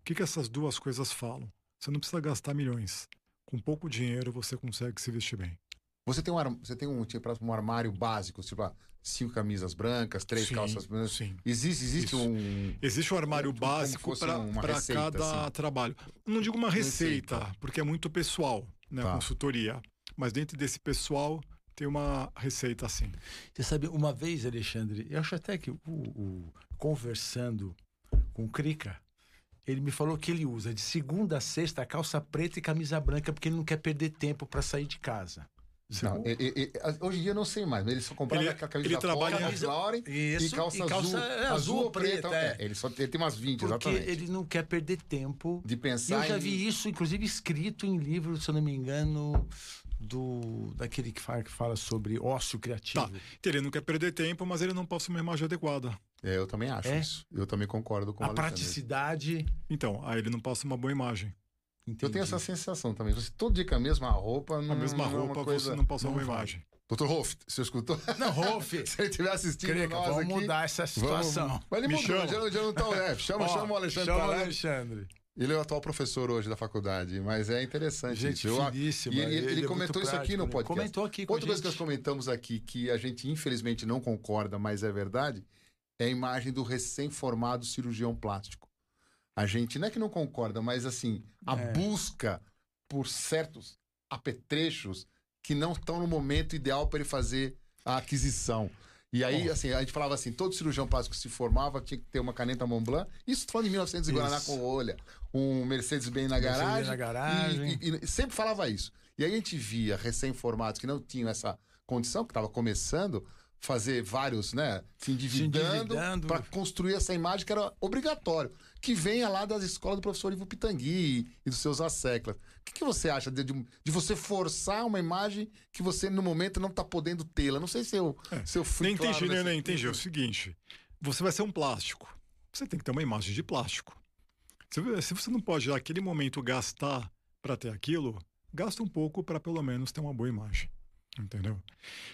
O que, que essas duas coisas falam? Você não precisa gastar milhões. Com pouco dinheiro você consegue se vestir bem. Você tem um, você tem um, tipo, um armário básico, tipo, ah, cinco camisas brancas, três Sim, calças brancas. Sim. Existe, existe Isso. um. Existe um armário básico para cada assim. trabalho. Não digo uma receita, Receita. porque é muito pessoal, né? Tá. Consultoria. Mas dentro desse pessoal tem uma receita assim. Você sabe, uma vez, Alexandre, eu acho até que o, o- conversando com o Crica, ele me falou que ele usa de segunda a sexta calça preta e camisa branca porque ele não quer perder tempo para sair de casa. Não, e- e- e- hoje em dia eu não sei mais, mas ele só comprava Ele- aquela camisa ele trabalha- Polo, Camisa- Lauren Isso, e calça, e calça azul, é, azul ou preta, é. Ele só ele tem umas 20, Porque exatamente. ele não quer perder tempo. De E pensar eu já em- vi isso, inclusive, escrito em livro, se eu não me engano, do daquele que fala, que fala sobre ócio criativo. Tá. Ele não quer perder tempo, mas ele não passa uma imagem adequada. É, eu também acho É? isso. Eu também concordo com o A Alexandre. praticidade. Então, aí ele não passa uma boa imagem. Eu entendi. tenho essa sensação também. Você todo dia com a mesma roupa, não, A mesma não é roupa, uma coisa... você não passa não uma imagem. Doutor Rolf, você escutou? Não, Rolf, <laughs> Se ele estiver assistindo Creca, nós vamos aqui... mudar essa vamos- situação. Mas ele Me mudou, chama. já, não- já não tá... É, <laughs> chama, chama o Alexandre chama o. Alexandre. Ele é o atual professor hoje da faculdade, mas é interessante Gente isso. Finíssima. E ele, ele é muito comentou isso aqui prático, no né? podcast. Comentou aqui com Outra coisa que nós comentamos aqui, que a gente infelizmente não concorda, mas é verdade, é a imagem do recém-formado cirurgião plástico. A gente não é que não concorda, mas assim, a É. busca por certos apetrechos que não estão no momento ideal para ele fazer a aquisição. E aí, assim, a gente falava assim, todo cirurgião plástico que se formava tinha que ter uma caneta Montblanc. Isso falando em 1900 em Guaraná com rolha. Um Mercedes-Benz na Mercedes garagem. na garagem. E, e- e sempre falava isso. E aí a gente via recém-formados que não tinham essa condição, que estava começando, fazer vários, né? Se endividando, endividando. para construir essa imagem que era obrigatório. Que venha lá das escolas do professor Ivo Pitangui e dos seus asseclas. O que, que você acha de, de, de você forçar uma imagem que você, no momento, não tá podendo tê-la? Não sei se eu, se eu fui Nem claro entendi, nem, nessa- nem entendi. É o seguinte: você vai ser um plástico. Você tem que ter uma imagem de plástico. Se, se você não pode, naquele momento, gastar para ter aquilo, gasta um pouco para pelo menos ter uma boa imagem. Entendeu?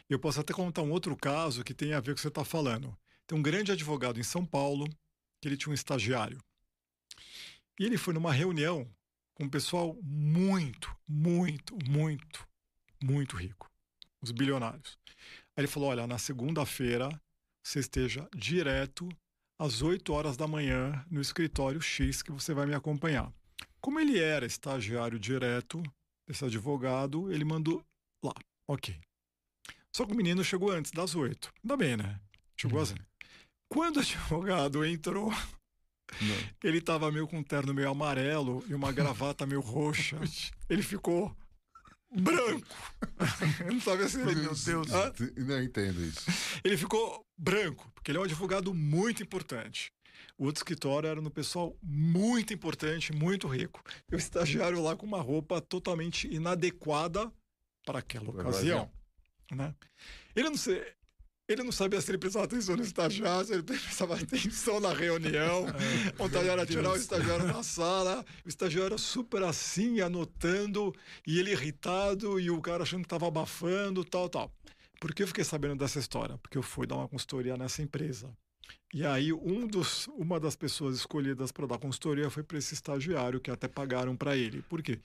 Eu posso até contar um outro caso que tem a ver com o que você está falando. Tem um grande advogado em São Paulo que ele tinha um estagiário. E ele foi numa reunião com um pessoal muito, muito, muito, muito rico. Os bilionários. Aí ele falou: olha, na segunda-feira você esteja direto às 8 horas da manhã no escritório X que você vai me acompanhar. Como ele era estagiário direto desse advogado, ele mandou lá. Ok. Só que o menino chegou antes das 8. Ainda bem, né? Chegou assim. Quando o <laughs> advogado entrou, Não. ele tava meio com um terno meio amarelo e uma <laughs> gravata meio roxa. Ele ficou branco. <laughs> Eu não sabia se ele... Meu Deus. Hã? Não entendo isso. Ele ficou branco, porque ele é um advogado muito importante. O outro escritório era no pessoal muito importante, muito rico. E o estagiário lá com uma roupa totalmente inadequada para aquela ocasião. Né? Ele, não se, ele não sabia se ele prestava atenção no estagiário, se ele <laughs> prestava atenção na reunião. <laughs> O estagiário era tirar o estagiário na sala. O estagiário era super assim, anotando, e ele irritado, e o cara achando que estava abafando, tal, tal. Por que eu fiquei sabendo dessa história? Porque eu fui dar uma consultoria nessa empresa. E aí, um dos, uma das pessoas escolhidas para dar consultoria foi para esse estagiário, que até pagaram para ele. Por quê?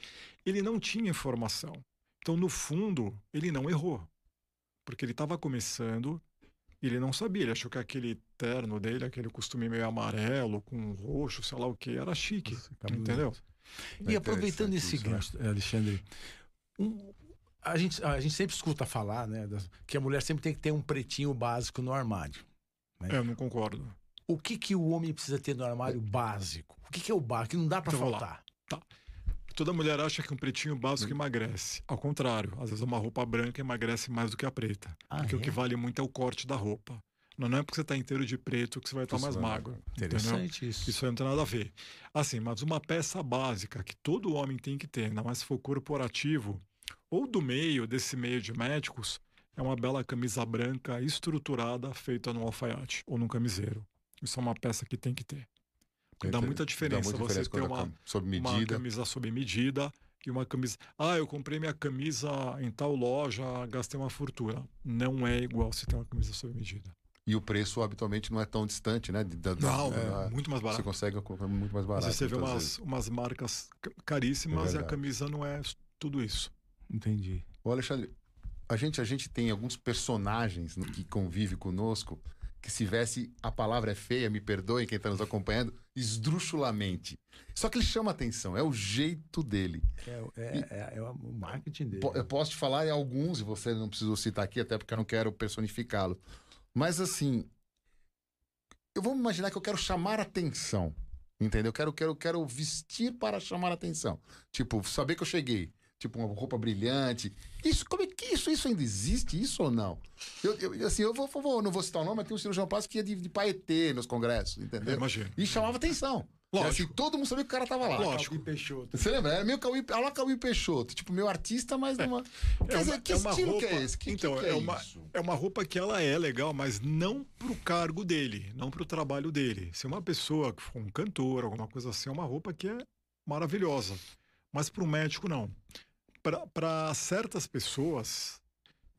Ele não tinha informação. Então, no fundo, ele não errou. Porque ele estava começando e ele não sabia. Ele achou que aquele terno dele, aquele costume meio amarelo, com roxo, sei lá o que, era chique. entendeu? E aproveitando esse isso, né? gancho, Alexandre, um- a, gente, a gente sempre escuta falar né, que a mulher sempre tem que ter um pretinho básico no armário. É, eu não concordo. O que, que o homem precisa ter no armário básico? O que, que é o básico? Que não dá para Então, vamos lá. Toda mulher acha que um pretinho básico emagrece. Ao contrário, às vezes uma roupa branca emagrece mais do que a preta. Ah, porque o é? que vale muito é o corte da roupa. Não é porque você está inteiro de preto que você vai estar Isso mais magro. entendeu? Interessante isso. Isso aí não tem nada a ver. Assim, mas uma peça básica que todo homem tem que ter, ainda mais se for corporativo, ou do meio, desse meio de médicos, é uma bela camisa branca estruturada feita no alfaiate ou num camiseiro. Isso é uma peça que tem que ter. Dá muita diferença Dá muita você diferença ter quando a uma, sob uma camisa sob medida e uma camisa. Ah, eu comprei minha camisa em tal loja, gastei uma fortuna. Não é igual se ter uma camisa sob medida. E o preço habitualmente não é tão distante, né? da- da- Não, da- é muito mais Você barato. consegue comprar muito mais Às barato. vezes você vê umas, umas marcas ca- caríssimas É e a camisa não é tudo isso. Entendi. Ô, Alexandre, a gente, a gente tem alguns personagens que convivem conosco que se veste, a palavra é feia, me perdoem quem está nos acompanhando, esdrúxulamente. Só que ele chama atenção, é o jeito dele. É, é, é- é o marketing dele. Po- Eu posso te falar em alguns, e você não precisou citar aqui, até porque eu não quero personificá-lo. Mas assim, eu vou imaginar que eu quero chamar atenção. Entendeu? Eu quero, quero, quero vestir para chamar atenção. Tipo, saber que eu cheguei. Tipo, uma roupa brilhante. Isso, como é que isso, isso ainda existe? Isso ou não? Eu, eu- assim, eu vou, vou- não vou citar o nome, mas tem um cirurgião plástico que ia de, de paetê nos congressos, entendeu? Imagina. E chamava atenção. Era Lógico. Assim, todo mundo sabia que o cara tava lá. Lógico. Calbi Peixoto. Você lembra? Era meio olha lá Cauê Peixoto, tipo, meu artista, mas numa. Quer É dizer, uma- que é uma estilo roupa- que é esse? Que, então, que é é uma- isso? É uma roupa que ela é legal, mas não pro cargo dele, não pro trabalho dele. Se uma pessoa que for um cantor, alguma coisa assim, é uma roupa que é maravilhosa. Mas para um médico, não. Para certas pessoas,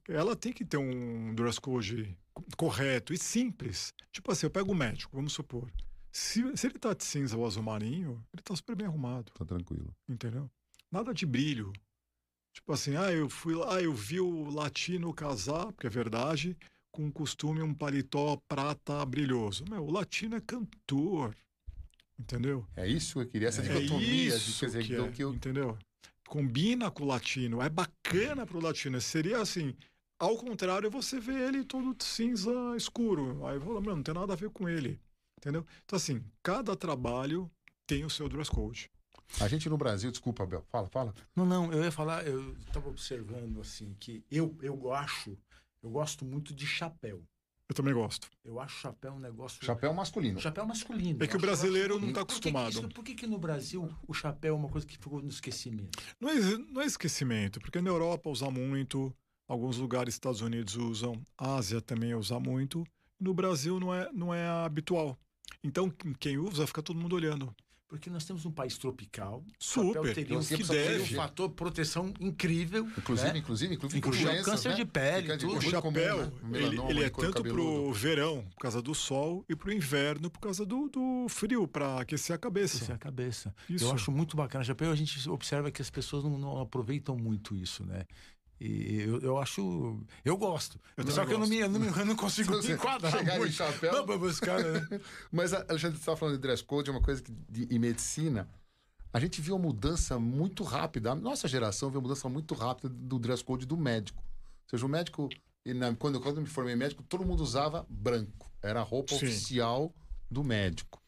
ela tem que ter um dress code co- correto e simples. Tipo assim, eu pego o médico, vamos supor. Se, se ele tá de cinza ou azul marinho, ele tá super bem arrumado Tá tranquilo. entendeu? Nada de brilho. Tipo assim, ah, eu fui lá, eu vi o latino casar, porque é verdade, com um costume um paletó prata brilhoso. Meu, o latino é cantor, entendeu? É isso que eu queria, essa É dicotomia. de, isso quer dizer, que é, que eu, entendeu? Combina com o latino, é bacana pro latino. Seria assim, ao contrário, você vê ele todo cinza escuro. Aí fala, meu, não tem nada a ver com ele, entendeu? Então assim, cada trabalho tem o seu dress code. A gente no Brasil, desculpa, Abel, fala, fala. Não, não, eu ia falar, eu estava observando assim que eu, eu acho, eu gosto muito de chapéu. Eu também gosto. Eu acho chapéu um negócio. Chapéu masculino. Chapéu masculino. É que o acho brasileiro não tá Por que que acostumado. isso- Por que, que no Brasil o chapéu é uma coisa que ficou no esquecimento? Não é, não é esquecimento, porque na Europa usa muito, alguns lugares, Estados Unidos usam, Ásia também usa muito. No Brasil não é, não é habitual. Então, quem usa, fica todo mundo olhando. Porque nós temos um país tropical. o Super. chapéu teria um, que deve. um fator proteção incrível. Inclusive, né? inclusive, inclusive, Inclusive doenças, câncer né? de pele, de- tudo. O muito comum, chapéu, né? ele, ele é de tanto cabeludo. pro verão, por causa do sol, e pro inverno, por causa do, do frio, para aquecer a cabeça. É a cabeça. Isso. Eu acho muito bacana. Chapéu, a gente observa que as pessoas não, não aproveitam muito isso, né? E eu, eu acho. Eu gosto. Eu Só que eu não, me, eu, não me- eu não consigo <laughs> me enquadrar chegar muito. chapéu- Não, pra buscar, né? <laughs> Mas, Alexandre, você estava falando de dress code, é uma coisa que de, em medicina, a gente viu uma mudança muito rápida. A nossa geração viu uma mudança muito rápida do dress code do médico. Ou seja, o médico, e na- quando, quando eu me formei médico, todo mundo usava branco. Era a roupa Sim. oficial do médico.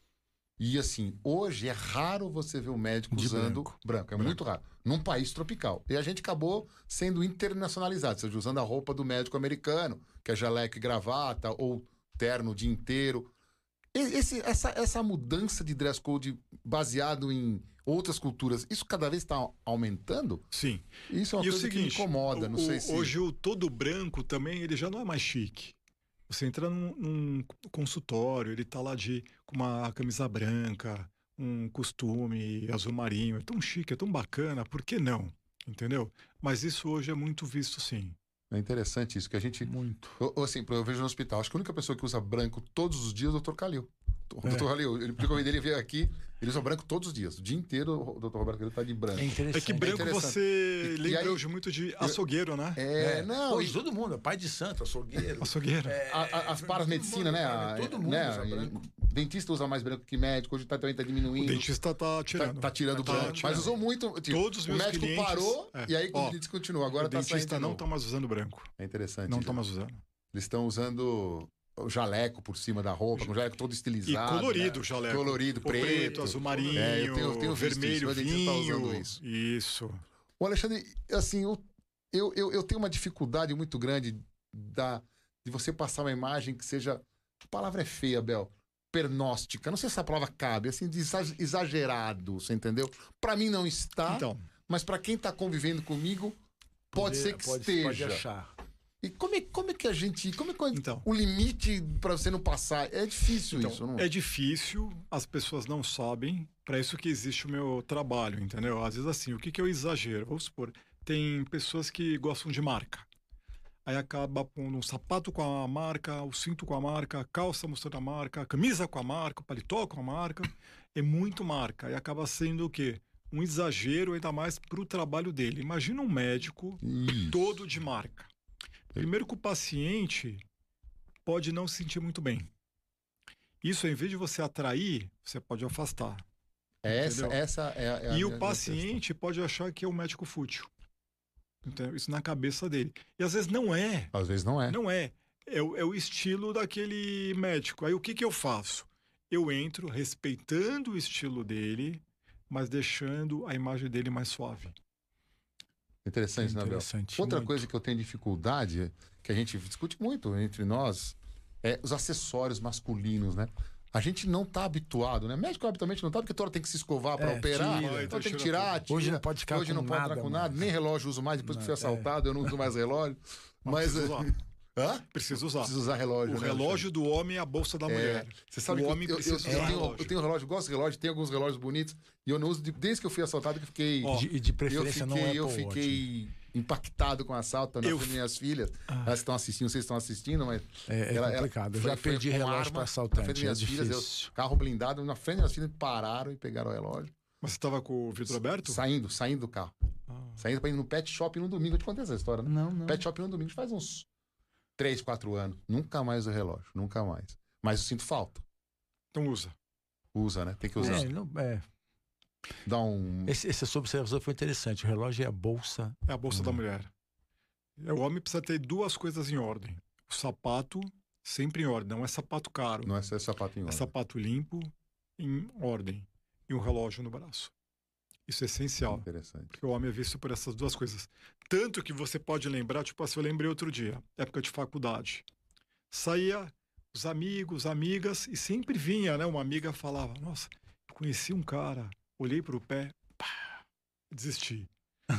E assim, hoje é raro você ver o médico De usando branco. branco. É muito raro. Num país tropical. E a gente acabou sendo internacionalizado, ou seja, usando a roupa do médico americano, que é jaleco e gravata, ou terno o dia inteiro. Esse, essa, essa mudança de dress code baseado em outras culturas, isso cada vez está aumentando? Sim. Isso é uma e o coisa seguinte, que me incomoda, não o- sei se... hoje o todo branco também, ele já não é mais chique. Você entra num, num consultório, ele tá lá de com uma camisa branca, um costume azul marinho, é tão chique, é tão bacana, por que não? Entendeu? Mas isso hoje é muito visto sim. É interessante isso, que a gente... Muito. Eu, eu, assim, eu vejo no hospital, acho que a única pessoa que usa branco todos os dias é o Dr. Calil. O É. Dr. Calil, ele, convidei ele veio aqui, ele usa branco todos os dias. O dia inteiro o Dr. Roberto Calil tá de branco. É interessante. É que branco interessante. você E- e lembra aí- hoje muito de açougueiro, né? É, não, Pô, e- e todo mundo, é pai de santo, açougueiro. Açougueiro. É, a- a- as paramedicina, né? a- Todo mundo né? usa branco. Dentista usa mais branco que médico, hoje tá, também tá O diminuindo. dentista tá Tá, tirando. tá tirando Tá branco. Mas tirando. usou muito. Tipo, Todos os o meus médico clientes- parou é. e aí Ó, o descontinuou. Agora o tá dentista saindo. não tá mais usando branco. É interessante. Não isso. tá mais usando. Eles estão usando o jaleco por cima da roupa, com o jaleco todo E estilizado. colorido né? o jaleco. Colorido, O preto. azul marinho, É, eu tenho- eu tenho vermelho, isso, tá vinho. usando isso. Isso. O Alexandre, assim, eu, eu, eu, eu tenho uma dificuldade muito grande da, de você passar uma imagem que seja. A palavra é feia, Bel. Pernóstica. Não sei se essa palavra cabe, assim, de exa- exagerado, você entendeu? Pra mim não está, Então, mas pra quem tá convivendo comigo, pode ser que pode, esteja. Pode achar. E como é, como é que a gente. Como é que Então. o limite pra você não passar? É difícil então, isso, não é difícil, as pessoas não sabem, para isso que existe o meu trabalho, entendeu? Às vezes assim, o que, que eu exagero? Vamos supor, tem pessoas que gostam de marca. Aí acaba pondo um sapato com a marca, o cinto com a marca, a calça mostrando a marca, a camisa com a marca, o paletó com a marca. É muito marca. E acaba sendo o quê? Um exagero ainda mais para o trabalho dele. Imagina um médico Isso. todo de marca. Primeiro que o paciente pode não se sentir muito bem. Isso, em vez de você atrair, você pode afastar. Essa, entendeu? essa é, a- é a e minha- o paciente pode achar que é um médico fútil. Entendeu? Isso na cabeça dele. E às vezes não é. questão. Às vezes não é. Não é. É o, é o estilo daquele médico. Aí o que, que eu faço? Eu entro respeitando o estilo dele, mas deixando a imagem dele mais suave. Interessante, Bel? Interessante. Outra muito. coisa que eu tenho dificuldade, que a gente discute muito entre nós, é os acessórios masculinos, né? A gente não tá habituado, né? Médico habitualmente não tá, porque toda hora tem que se escovar para É, operar. tira. então tem que Tira tirar, tira. Hoje não pode ficar Hoje com não pode nada, entrar com nada, nem relógio uso mais, depois que fui Não, é. assaltado, eu não uso mais <laughs> relógio. Mas. usar. Hã? Precisa usar. Preciso usar relógio. O né, relógio do homem é a bolsa da mulher. Você sabe o que eu- homem eu, eu, precisa eu, usar tenho, relógio. eu tenho relógio, gosto de relógio, tenho alguns relógios bonitos, e eu não uso, de- desde que eu fui assaltado, que eu fiquei. Ó, De, e de eu preferência não é fiquei, eu Apple fiquei impactado com o assalto na Eu- frente das minhas filhas. Ah. Elas estão assistindo, vocês estão assistindo, mas É, é Ela- ela- complicado. Eu foi- já perdi relógio para na frente assaltante. das É minhas filhas, eu- carro blindado, na frente das filhas pararam e pegaram o relógio. Mas você estava com o vidro aberto? Saindo, saindo do carro. Ah. Saindo pra ir no pet shop no domingo. Eu te contei essa história, né? Não, não. Pet shop no domingo faz uns 3, 4 anos. Nunca mais o relógio, nunca mais. Mas eu sinto falta. Então usa. Usa, né? Tem que usar. É, não- é. Dá um. Esse, essa sua observação foi interessante. O relógio é a bolsa. É a bolsa Hum. da mulher. É, O homem precisa ter duas coisas em ordem. O sapato sempre em ordem. Não é sapato caro. Não é só sapato em É ordem. sapato limpo, em ordem. E um relógio no braço. Isso é essencial. Interessante. Porque o homem é visto por essas duas coisas. Tanto que você pode lembrar, tipo assim, eu lembrei outro dia, época de faculdade. saía os amigos, amigas, e sempre vinha, né? Uma amiga falava: Nossa, conheci um cara, olhei para o pé, pá, desisti.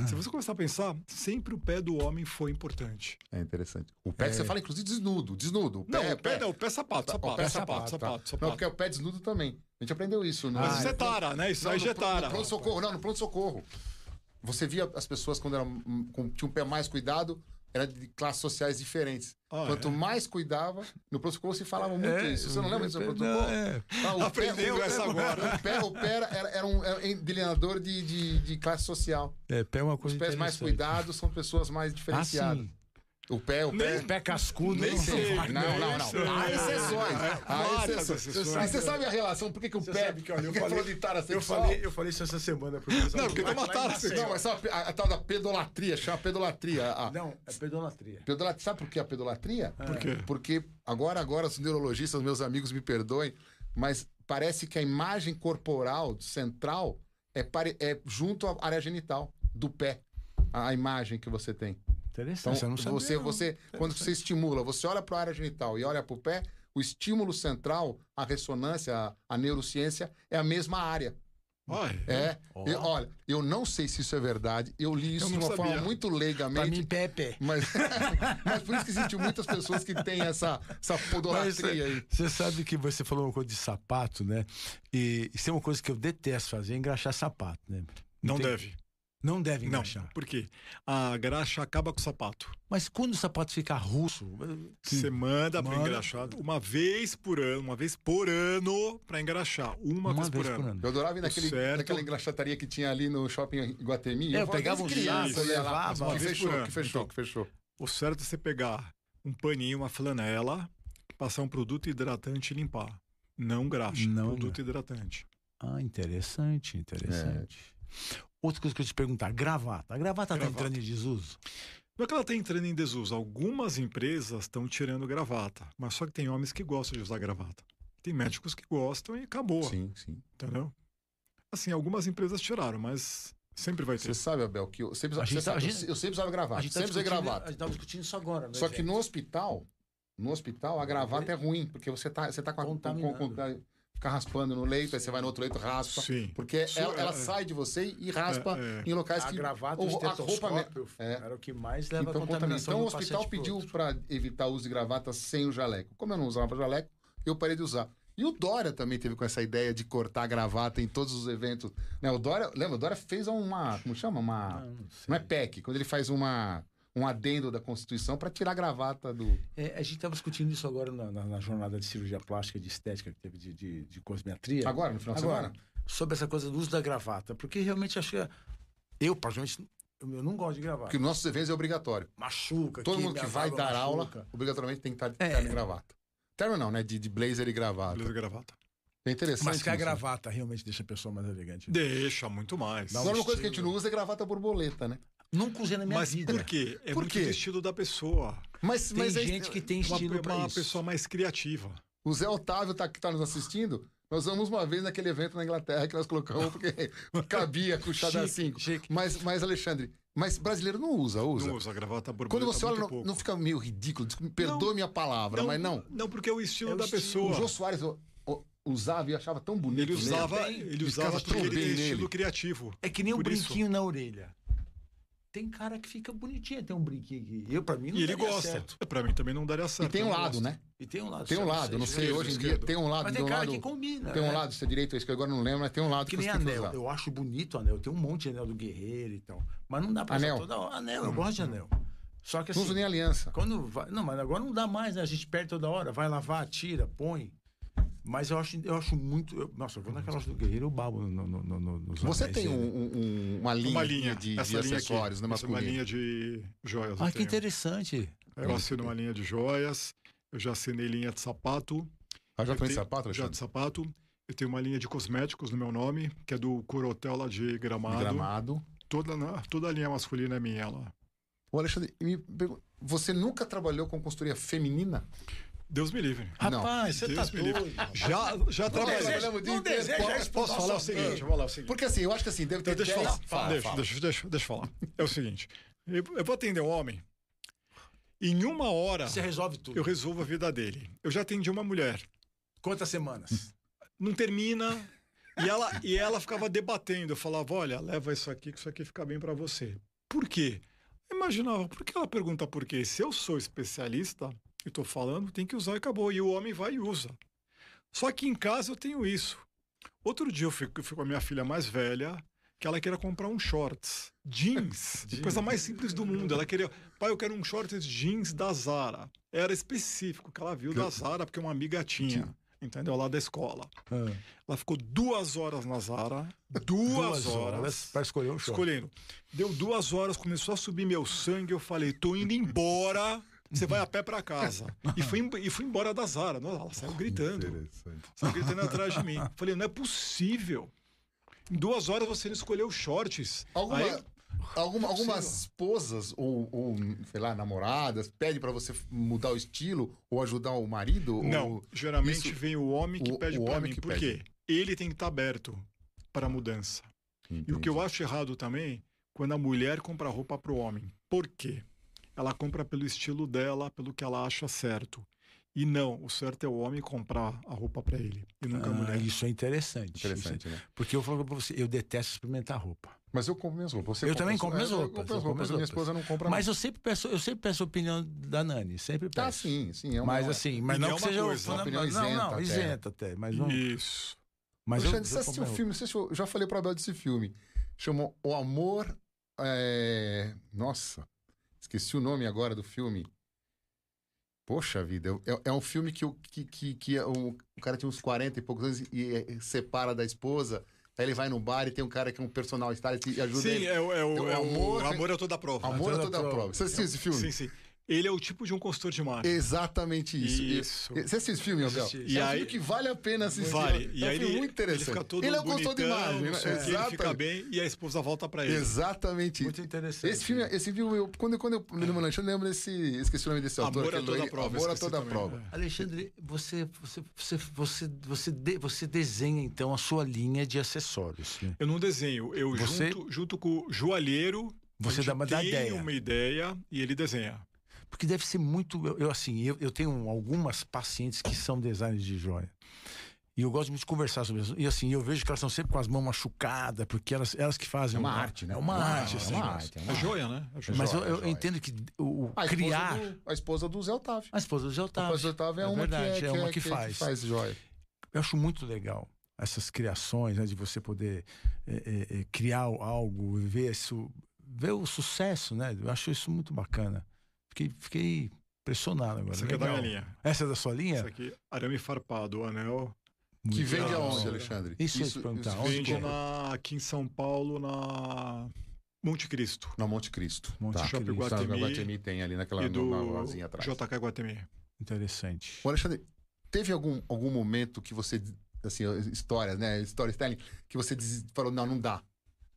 Se você começar a pensar, sempre o pé do homem foi importante. É interessante. O pé que você fala, inclusive, desnudo. Desnudo. Pé, Não, o pé não, o pé é sapato, O sapato, pé é sapato, sapato, tá. sapato, Não, sapato. porque é o pé desnudo também. A gente aprendeu isso. No, Mas Ah, isso é tara, né? Isso Não, aí já é tara. no pronto-socorro. Não, no pronto-socorro. Você via as pessoas quando eram, hum, com, tinham um pé mais cuidado, era de classes sociais diferentes. Ah, Quanto é? mais cuidava, no pronto-socorro se falava muito É, isso. Você não lembra disso no não, pronto-socorro? é. Ah, o Aprendeu o essa agora. O pé, o pé era, era- um, era delineador de, de, de classe social. É, pé é uma Os coisa pés mais cuidados são pessoas mais Ah, diferenciadas. sim. O pé, o pé. Pé cascudo. Nem não sei. Não, não, não. Sei. Há exceções. Há exceções. E você sabe a relação? Por que, que o Você pé. sabe que, olha, eu falei- falou de tara Eu sexual? falei, eu falei isso essa semana. Não, porque tem uma tara Não, mas sabe a, a, a tal da pedolatria, chama pedolatria. A, Não, é pedolatria. pedolatria. Sabe por que a pedolatria? Por quê? Porque agora, agora, os neurologistas, meus amigos, me perdoem, mas parece que a imagem corporal central é, pare- é junto à área genital do pé. A imagem que você tem. Interessante, Então, não você, não. você, quando você estimula, você olha para a área genital e olha para o pé, o estímulo central, a ressonância, a, a neurociência, é a mesma área. Ai, É. Ó. Eu- olha, eu não sei se isso é verdade. Eu li isso Eu de não uma sabia. forma muito Pra leigamente. mim, pé é pé. Mas, <laughs> mas por isso que existem muitas pessoas que têm essa, essa Mas, podolatria aí. Você sabe que você falou uma coisa de sapato, né? E isso é uma coisa que eu detesto fazer, é engraxar sapato, né? não tem- deve. Não deve Não, engraxar. por quê? A graxa acaba com o sapato. Mas quando o sapato fica russo, Você manda para Manda. engraxado uma vez por ano, uma vez por ano para engraxar. Uma, uma vez, por ano. Eu adorava ir naquele, certo. naquela engraxataria que tinha ali no shopping Iguatemi. É, eu falava, pegava "Desde um criança, eu ia lá." levava, Que uma vez fechou, por ano. que fechou, Então. que fechou. O certo é você pegar um paninho, uma flanela, passar um produto hidratante e limpar. Não graxa, Não produto hidratante. Ah, interessante, interessante. Outra coisa que eu te perguntar, gravata. A gravata, Gravata. tá entrando em desuso? Não é que ela está entrando em desuso. Algumas empresas estão tirando gravata, mas só que tem homens que gostam de usar gravata. Tem médicos que gostam e acabou, Sim, sim. entendeu? Assim, algumas empresas tiraram, mas sempre vai ter. Você sabe, Abel, que eu sempre, A gente tá- sabe, gente- eu sempre usava gravata. A gente tá sempre usei discutindo- gravata. A gente tava discutindo isso agora, né, Só que Zé? no hospital, no hospital, a gravata é ruim, porque você tá, você tá com a. Com, com, Contaminando. Fica raspando no leito, aí você vai no outro leito, raspa. Sim. Porque Isso ela, ela é- sai de você e raspa É, é. em locais a que. gravata, o- o a roupa é. era o que mais leva Então, a contamina. contaminação então o hospital pediu para evitar o uso de gravata sem o jaleco. Como eu não usava jaleco, eu parei de usar. E o Dória também teve com essa ideia de cortar a gravata em todos os eventos. Né, o Dória, lembra? O Dória fez uma. Como chama? Uma. Não, não. Não é PEC, quando ele faz uma, um adendo da Constituição para tirar a gravata do. É, a gente estava discutindo isso agora na, na- na jornada de cirurgia plástica, de estética que teve de, de, de cosmetria. Agora, no final de Agora, semana? sobre essa coisa do uso da gravata. Porque realmente acho que. Eu, particularmente, eu eu não gosto de gravata. Porque nos nossos eventos é obrigatório. Machuca. Todo mundo que vai dar aula, machuca. obrigatoriamente tem que estar de É. terno e gravata. Terno não, né? De, de blazer e gravata. Beleza, gravata. É interessante. Mas que a isso. gravata realmente deixa a pessoa mais elegante. Deixa muito mais. Dá um Agora, uma coisa que a gente não usa é gravata borboleta, né? Nunca usei na minha Mas vida. por quê? É Por muito quê? do estilo da pessoa. Mas, Tem mas é- gente que tem Uma, estilo pra uma isso. pessoa mais criativa. O Zé Otávio tá, que está nos assistindo. Nós vamos uma vez naquele evento na Inglaterra que nós colocamos porque <laughs> cabia com o Chadar Chique, 5. chique. Mas, mas, Alexandre, mas brasileiro não usa, usa. Não usa gravata borboleta Quando você olha, não, não fica meio ridículo? Perdoe minha palavra, mas não. Não, porque é o estilo É o da estilo. pessoa. O Jô Soares usava e achava tão bonito. Ele usava, Bem, ele ficava usava porque tão ele nele. estilo criativo. É que nem o isso. brinquinho na orelha. Tem cara que fica bonitinho, tem um brinquinho aqui. Eu, pra mim, não E ele daria gosta. certo. Pra mim também não daria E certo. tem um não lado, gosto. né? E tem um lado. Tem um certo, lado, não sei, hoje em dia tem um lado, Mas tem um cara lado, que combina. tem um né? lado, se é direito ou esquerdo, agora eu não lembro, mas tem um lado que, Que nem você tem que anel. usar. Eu acho bonito o anel. Tem um monte de anel do guerreiro e tal. Mas não dá pra Anel? usar toda hora. Anel, eu gosto de anel. Só que Não assim, uso nem aliança. quando vai... Não, mas agora não dá mais, né? A gente perde toda hora. Vai lavar, tira, põe. Mas eu acho, eu acho muito... eu- Nossa, eu vou naquela loja do guerreiro, eu babo no, no, no, no, nos Você tem um- um- uma linha, Uma linha. de, de linha aqui. acessórios, né, Essa é uma linha de joias. Ah, que tenho. interessante. Eu assino uma linha de joias. Eu já assinei linha de sapato. Ah, já Eu foi em tenho- sapato, Já Alexandre? de sapato. Eu tenho uma linha de cosméticos no meu nome, que é do Corotel lá de Gramado. Gramado. Toda, né, toda a linha masculina é minha lá. Ô, Alexandre, você nunca trabalhou com consultoria feminina? Deus me livre. Não. Rapaz, você tá me livre. doido. Já, já trabalhei. deseja- o dia não inteiro. deseja Posso- falar o seguinte? o. Porque assim, eu acho que assim, deve ter Então, deixa eu 10... falar. Fala, deixa, fala. Deixa, deixa, deixa eu falar. É o seguinte: eu, eu vou atender um homem Em uma hora, Você resolve tudo. eu resolvo a vida dele. Eu já atendi uma mulher. Quantas semanas? Não termina. E ela, e ela ficava debatendo. Eu falava: olha, leva isso aqui, que isso aqui fica bem para você. Por quê? Eu imaginava, por que ela pergunta por quê? Se eu sou especialista e tô falando, tem que usar e acabou. E o homem vai e usa. Só que em casa eu tenho isso. Outro dia eu fui, eu fui com a minha filha mais velha, que ela queria comprar um shorts. Jeans. <laughs> coisa mais simples do mundo. Ela queria, pai, eu quero um shorts jeans da Zara. Era específico que ela viu da Zara, porque uma amiga tinha. Entendeu? Lá da escola. Ah, Ela ficou duas horas na Zara. Duas, horas. para escolher um show. Escolhendo. Deu duas horas, começou a subir meu sangue. Eu falei, tô indo embora. Você vai a pé pra casa. E fui, e fui embora da Zara. Nossa, Ela saiu gritando. Saiu gritando atrás de mim. Falei, não é possível. Em duas horas você não escolheu shorts. Alguma, Aí- alguma- algumas esposas ou, ou, sei lá, namoradas pedem pra você mudar o estilo ou ajudar o marido? Não, Ou... geralmente isso- vem o homem que o- pede o pra homem mim. Por pede. quê? Ele tem que estar aberto para a mudança. E o que eu acho errado também, quando a mulher compra roupa para o homem. Por quê? Ela compra pelo estilo dela, pelo que ela acha certo. E não, o certo é o homem comprar a roupa para ele e nunca a Ah, mulher. isso é interessante. Interessante, né? Isso é- Porque eu falo pra você, eu detesto experimentar roupa. Mas eu compro minhas roupas. Você Eu compra também as- compro minhas é, eu roupas, compro eu as compro roupas. minhas Minha roupas. esposa não compra Mas não. eu sempre peço, eu sempre peço a opinião da Nani, sempre peço. Tá, sim, sim. É uma, Mas assim, mas não é que seja coisa, não, uma opinião não, isenta não, até. isenta até, mas não. Isso. Mas eu, eu assistiu compro o filme? Eu já falei pro Abel desse filme. Chamou O Amor. é, Nossa, esqueci o nome agora do filme. Poxa vida, é, é um filme que, o- que, que, que é um- o cara tinha uns 40 e poucos anos e, é, separa da esposa. Aí ele vai no bar e tem um cara que é um personal star e ajuda Sim, ele. é, o- é o, O é o amor- amor, é toda a prova. Amor a toda toda a prova. prova. Você assistiu esse filme? Sim, sim. Ele é o tipo de um consultor de marca. Exatamente isso. Isso. e- Você assistiu esse filme, Abel? É E um aí- filme que vale a pena assistir. Vale. É E um aí filme ele, muito interessante. ele fica todo Ele é um bonitão, consultor de imagem. né? o quê, ele fica bem e a esposa volta para ele. Exatamente. Muito interessante. Esse filme, esse filme eu, quando, quando eu no Lanchão, eu lembro desse. Esqueci o nome desse autor. Amor a toda loiro- prova. Amor a toda também, prova. é. Alexandre, você, você, você, você, você, de- você desenha então a sua linha de acessórios. né? Eu não desenho, eu Você- junto, junto com o joalheiro. Você a dá uma- ideia. uma ideia e ele desenha. Porque deve ser muito. Eu, eu, assim, eu, eu tenho algumas pacientes que são designers de joia. E eu gosto muito de conversar sobre isso. E assim, eu vejo que elas estão sempre com as mãos machucadas, porque elas, elas que fazem. É uma o- arte, né? É uma É uma- arte, é assim. uma arte, é uma É joia, né? É joia. Mas eu, eu entendo que o, o A esposa criar. do- a esposa do Zé Otávio. A esposa do Zé A Otávio. esposa do Otávio é, É uma verdade, que, é uma que faz. faz joia. Eu acho muito legal essas criações, né, de você poder é, é, é, criar algo, ver isso, ver o sucesso, né? Eu acho isso muito bacana. Fiquei, fiquei impressionado agora. Essa aqui é da minha linha. Essa é da sua linha? Essa aqui, arame farpado, o anel. Que vende legal. aonde, Alexandre? Isso perguntar, onde Vende na, aqui em São Paulo, na Monte Cristo. Na Monte Cristo. Monte tá. Shopping Guatemi. Guatemi tem ali naquela e do na ruazinha atrás. JK Guatemi. Interessante. Ô, Alexandre, teve algum, algum momento que você, assim, histórias, né? Storytelling, que você diz- falou, não, não dá.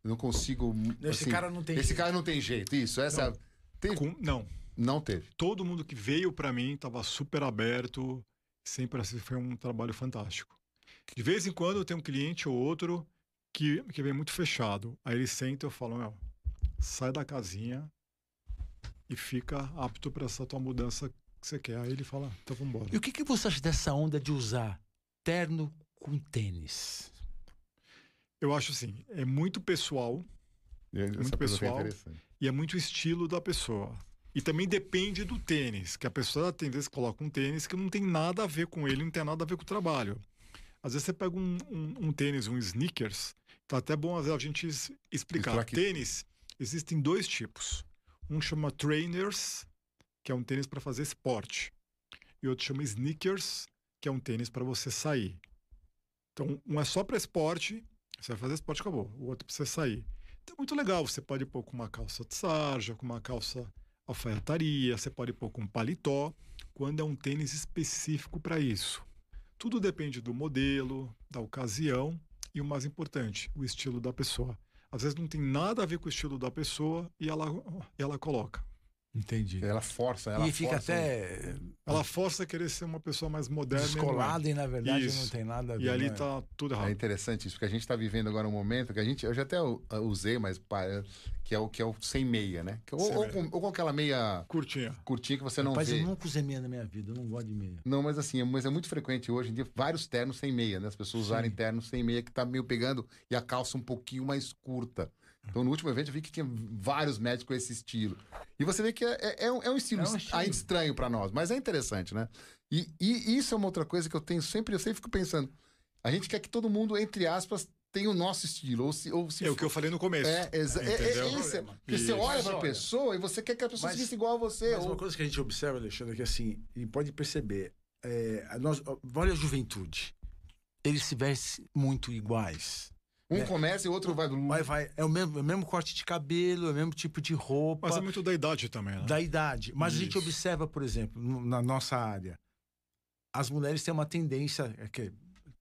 Eu não consigo. Esse assim, cara não tem Esse jeito. cara não tem jeito. Isso, essa. Não. Teve? Com- não, Não teve. todo mundo que veio para mim estava super aberto, sempre assim, foi um trabalho fantástico. De vez em quando eu tenho um cliente ou outro que, que vem muito fechado. Aí ele senta e eu falo, meu, sai da casinha e fica apto para essa tua mudança que você quer. Aí ele fala, então vamos embora. E o que, que você acha dessa onda de usar terno com tênis? Eu acho assim, é muito pessoal Muito é pessoal. e é muito estilo da pessoa. E também depende do tênis, que a pessoa tem vezes coloca um tênis que não tem nada a ver com ele, não tem nada a ver com o trabalho. Às vezes você pega um, um- um tênis, um sneakers, tá até bom a gente explicar. Que- Tênis, existem dois tipos. Um chama trainers, que é um tênis para fazer esporte. E outro chama sneakers, que é um tênis para você sair. Então, um é só para esporte, você vai fazer esporte, acabou. O outro para você sair. Então, é muito legal. Você pode pôr com uma calça de sarja, com uma calça alfaiataria, você pode pôr com paletó, quando é um tênis específico para isso. Tudo depende do modelo, da ocasião e o mais importante, o estilo da pessoa. Às vezes não tem nada a ver com o estilo da pessoa e ela, ela coloca. Entendi. Ela força, ela e fica força até Ela força a querer ser uma pessoa mais moderna. e não é. descolada e, na verdade, Isso. não tem nada a ver. E ali né? tá tudo É errado. interessante isso, porque a gente está vivendo agora um momento que a gente, eu já até u- usei, mas é- que é o que é o sem meia, né? Que- Ou, Sem ou meia. com, ou com aquela meia Curtinha. curtinha que você não Rapaz, vê. eu nunca usei meia na minha vida, eu não gosto de meia. Não, mas assim, é, mas é muito frequente hoje em dia vários ternos sem meia, né? As pessoas usarem ternos sem meia que tá meio pegando e a calça um pouquinho mais curta. Então, no último evento, eu vi que tinha vários médicos com esse estilo. E você vê que é, é- é um, é um estilo É um estilo. ainda estranho para nós, mas é interessante, né? E, e isso é uma outra coisa que eu tenho sempre, eu sempre fico pensando. A gente quer que todo mundo, entre aspas, tenha o nosso estilo. Ou se, ou se É o que eu falei no começo. É, exa- é, é, é isso. Porque você olha pra olha- pessoa e você quer que a pessoa Mas- se igual a você. Mas ou- uma coisa que a gente observa, Alexandre, é que assim, e pode perceber, é, a nós, olha a juventude. Eles se vestem muito iguais. Um É. começa e o outro vai do. Vai, vai, é o mesmo, é o mesmo corte de cabelo, é o mesmo tipo de roupa. Mas é muito da idade também, né? da idade. Mas a gente Isso. observa, por exemplo, na nossa área, as mulheres têm uma tendência, é que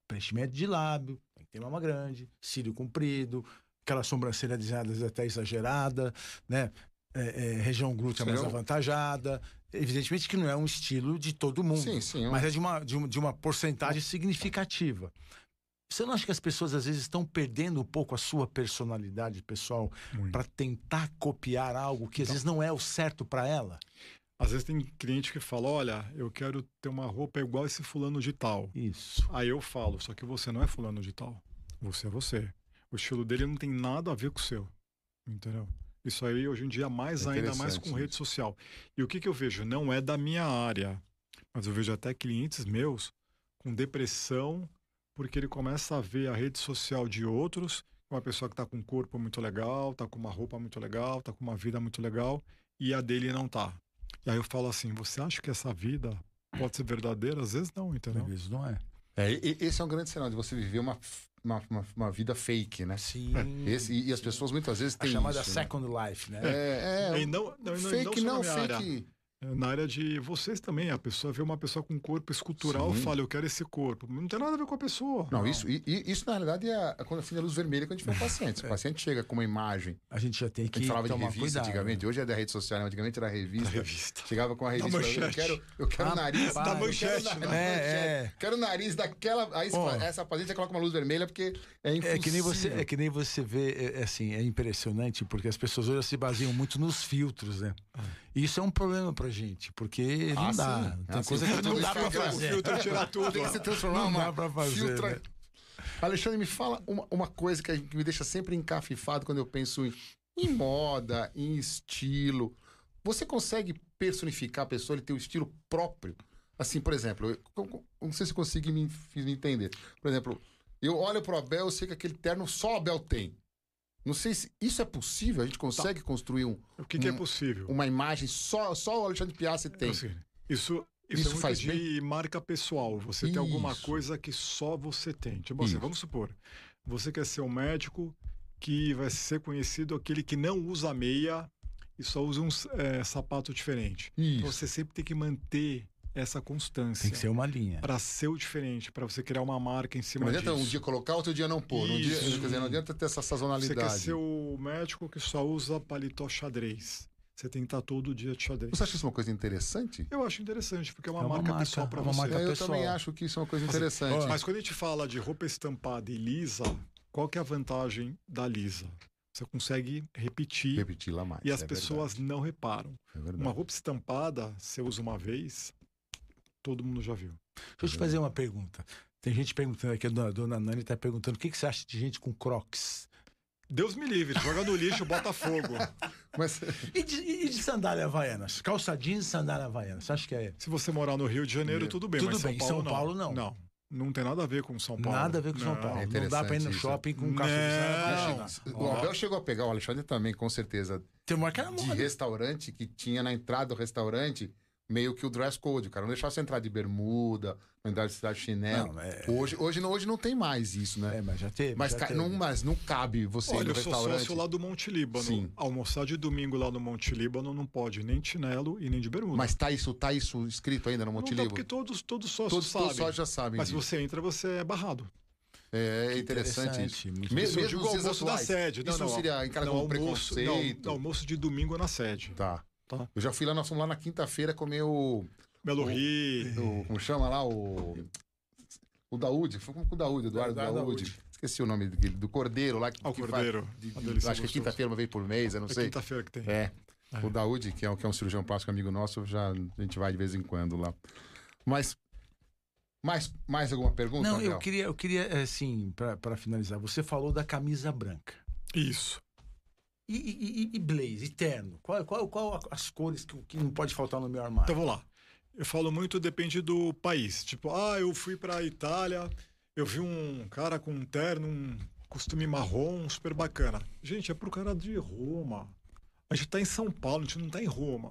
preenchimento de lábio, tem que ter mama grande, cílio comprido, aquela sobrancelha desenhada até exagerada, né? É, é, região glútea mais avantajada. Evidentemente que não é um estilo de todo mundo, Sim, sim. mas é de uma, de uma, de uma porcentagem significativa. Você não acha que as pessoas às vezes estão perdendo um pouco a sua personalidade pessoal para tentar copiar algo que às Então. vezes não é o certo para ela? Às vezes tem cliente que fala: olha, eu quero ter uma roupa igual esse fulano de tal. Isso. Aí eu falo, só que você não é fulano de tal. Você é você. O estilo dele não tem nada a ver com o seu. Entendeu? Isso aí hoje em dia mais É ainda mais com rede social. E o que, que eu vejo? Não é da minha área, mas eu vejo até clientes meus com depressão porque ele começa a ver a rede social de outros, uma pessoa que está com um corpo muito legal, está com uma roupa muito legal, está com uma vida muito legal e a dele não tá. E aí eu falo assim, você acha que essa vida pode ser verdadeira? Às vezes não, entendeu? Às vezes não é. É, e- esse é um grande sinal de você viver uma, uma, uma, uma vida fake, né? Sim. Esse, e, e as pessoas muitas vezes a têm chamada isso, né? second life, né? É, é, E não, não, fake não, não, fake. É, Na área de vocês também, a pessoa vê uma pessoa com um corpo escultural Sim. e fala, eu quero esse corpo. Não tem nada a ver com a pessoa. Não, isso, e- e- isso na realidade é a- quando acende a luz vermelha quando a gente vê o paciente. Se <laughs> o paciente chega com uma imagem, A gente já tem a que gente falava de revista cuidado. né? antigamente, hoje é da rede social, né? antigamente era revista. revista. Chegava com a revista, falava, eu manchete. quero, eu quero Ah, o nariz. da quero manchete, na- né? É, manchete. é. Quero o nariz daquela. Aí essa paciente coloca uma luz vermelha porque é impossível. É que nem você, é que nem você vê, é, é assim, é impressionante porque as pessoas hoje se baseiam muito nos filtros, né? E isso é um problema pra gente, porque não Ah, dá. sim. Tem Ah, coisa sim. que <laughs> não dá pra fazer. filtro tira tudo. Tem que <laughs> se transformar Não uma dá pra fazer, filtra- né? Alexandre, me fala uma, uma coisa que me deixa sempre encafifado quando eu penso em, em moda, em estilo. Você consegue personificar a pessoa, ele ter o estilo próprio? Assim, por exemplo, eu, eu- não sei se consigo me, me entender. Por exemplo, eu olho pro Abel, eu sei que aquele terno só o Abel tem. Não sei se isso é possível, a gente consegue construir um- O que, que é Um- possível? uma imagem só, só o Alexandre Piazzi tem. Assim, isso, isso, Isso é muito faz de marca pessoal. Você tem alguma Isso. coisa que só você tem. Tipo assim, Isso. vamos supor, você quer ser um médico que vai ser conhecido aquele que não usa meia e só usa um eh, sapato diferente. Então Isso. você sempre tem que manter essa constância. Tem que ser uma linha. Para ser o diferente, para você criar uma marca em cima Não adianta disso. um dia colocar, outro dia não pôr. Um dia, quer dizer, não adianta ter essa Você sazonalidade. quer ser o médico que só usa paletó xadrez. Você tem que estar todo dia de xadrez. Você acha isso uma coisa interessante? Eu acho interessante, porque é uma, É uma marca, marca, pessoal para é você. marca É, eu pessoal. também acho que isso é uma coisa interessante. Mas quando a gente fala de roupa estampada e lisa, qual que é a vantagem da lisa? Você consegue repetir Repetir lá mais. e as é pessoas verdade, não reparam. é verdade. Uma roupa estampada, você usa uma vez, todo mundo já viu. Deixa eu te fazer uma pergunta. Tem gente perguntando aqui, a dona, Nani está perguntando o que, que você acha de gente com crocs? Deus me livre, joga no lixo, bota fogo. <laughs> Mas E de, e de sandália havaianas? Calça jeans e sandália havaianas. Você acha que é Se você morar no Rio de Janeiro, tudo bem, Tudo mas São bem, Paulo, São não. Paulo, não. Não, não tem nada a ver com São Paulo. nada a ver com São Não. Paulo? É não dá pra ir no isso. shopping com um calça de o Abel chegou a pegar, o Alexandre também, com certeza, Tem uma que era de restaurante que tinha na entrada do restaurante meio que o dress code. Cara não deixava você entrar de bermuda, não entrar de cidade de chinelo. Não, é, Hoje, hoje, não- hoje não tem mais isso, né? é, mas já teve. mas, já ca- teve. não, mas não cabe você ir Olha, no eu sou sócio lá do Monte Líbano. Sim. Almoçar de domingo lá no Monte Líbano não pode nem de chinelo e nem de bermuda. Mas tá isso, tá isso escrito ainda no não Monte dá Líbano? porque todos, todos sócios Todos, sabem. todos só já sabem Mas se você entra, você é barrado. É, é interessante, isso. muito Me- Isso eu mesmo digo dias almoço da atuais. sede. Isso não seria encara não, como almoço, preconceito? Não, não, almoço de domingo na sede. Tá. Tá. Eu já fui lá, nós fomos lá na quinta-feira comer o, Belo O- Rio. o. Como chama lá? O. O Daúde. Foi com o Daúde, Eduardo Eduardo Daúde. Daúde. Esqueci o nome do, do Cordeiro lá. Que, Ah, o que Cordeiro. Faz, de- de- acho que é gostoso. quinta-feira, uma vez por mês, eu não É sei. quinta-feira que tem. É. É. O Daúde, que é, um- que é um cirurgião plástico amigo nosso, já a gente vai de vez em quando lá. Mas. Mais, mais alguma pergunta? Não, eu queria, eu queria assim, para finalizar, você falou da camisa branca. Isso. E, e, e- blaze, terno? Qual, qual, qual as cores que, que não pode faltar no meu armário? Então vamos lá. Eu falo muito, depende do país. Tipo, ah, eu fui pra Itália, eu vi um cara com um terno, um costume marrom, super bacana. Gente, é pro cara de Roma. A gente tá em São Paulo, a gente não tá em Roma.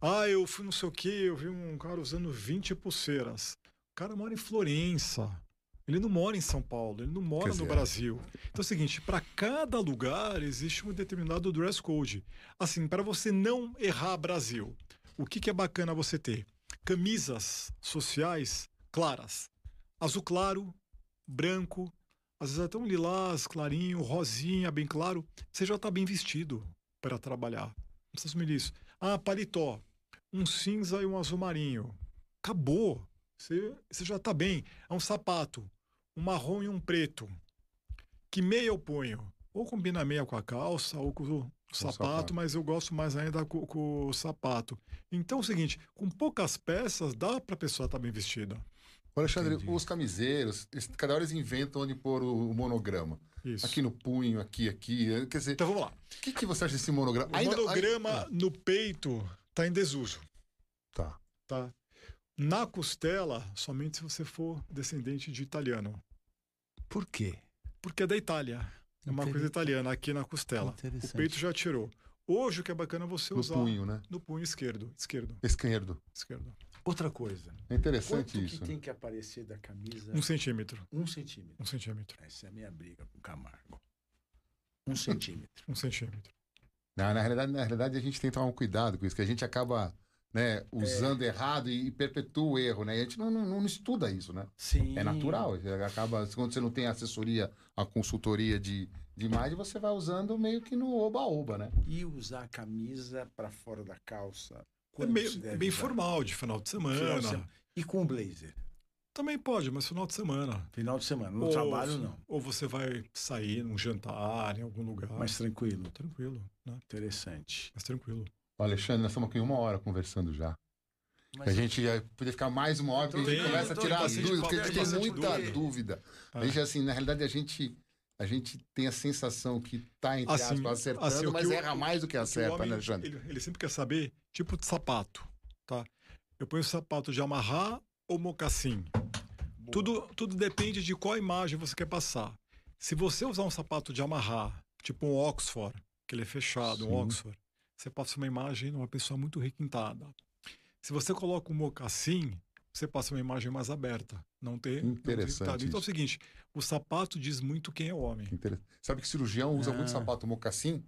Ah, eu fui não sei o quê, eu vi um cara usando 20 pulseiras. O cara mora em Florença. Ele não mora em São Paulo, ele não mora Quer no dizer, Brasil. Então é o seguinte, para cada lugar existe um determinado dress code. Assim, para você não errar Brasil, o que, que é bacana você ter? Camisas sociais claras. Azul claro, branco, às vezes até um lilás clarinho, rosinha, bem claro. Você já está bem vestido para trabalhar. Não precisa assumir isso. Ah, paletó. Um cinza e um azul marinho. Acabou. Você, você já está bem. É um sapato. Um marrom e um preto. Que meia eu ponho? Ou combina meia com a calça, ou com o sapato, sapato. mas eu gosto mais ainda com, com o sapato. Então é o seguinte, com poucas peças dá para a pessoa estar bem vestida. Alexandre, Entendi. os camiseiros, cada hora eles inventam onde pôr o, monograma. Isso. Aqui no punho, aqui, aqui. Quer dizer, Então vamos lá. o que, que você acha desse monograma? O monograma ainda- no peito está em desuso, Tá. tá? Na costela, somente se você for descendente de italiano. Por quê? Porque é da Itália. É uma coisa italiana aqui na costela. O peito já tirou. Hoje o que é bacana é você No usar punho, né? no punho esquerdo. Esquerdo. Esquerdo. Esquerdo. Outra coisa. É interessante Quanto isso. que tem que aparecer da camisa? Um centímetro. Um centímetro. Um centímetro. Essa é a minha briga com o Camargo. Um centímetro. Um centímetro. Na, na, realidade, na realidade, a gente tem que tomar um cuidado com isso, que a gente acaba né, usando errado e, perpetua o erro, né? E a gente não, não, não estuda isso, né? Sim. É natural. Acaba, quando você não tem assessoria, a consultoria de, de imagem, você vai usando meio que no oba-oba, né? E usar a camisa para fora da calça? É meio- bem usar? formal, de final de semana. Final de semana. E com blazer? Também pode, mas final de semana. Final de semana. No Ou- trabalho, não. Ou você vai sair num jantar em algum lugar. Mais tranquilo. tranquilo, né? Interessante. Mais tranquilo. Alexandre, nós estamos aqui uma hora conversando já. Mas a gente ia poder ficar mais uma hora, porque a gente começa a tirar as dúvidas, porque a gente tem muita dúvida. dúvida. É. A gente, assim, na realidade, a gente, a gente tem a sensação que tá, entre Assim, aspas, acertando, assim, mas que o- erra mais do que Porque o acerta, homem, né, Alexandre? ele, ele sempre quer saber tipo de sapato, tá? Eu ponho sapato de amarrar ou mocassim. Tudo, tudo depende de qual imagem você quer passar. Se você usar um sapato de amarrar, tipo um Oxford, que ele é fechado, Sim. um Oxford, você passa uma imagem de uma pessoa muito requintada. Se você coloca um mocassim, você passa uma imagem mais aberta. Não ter. não ter Interessante. Então é o seguinte: o sapato diz muito quem é o homem. Interessante. Sabe que cirurgião usa Ah. muito sapato mocassim?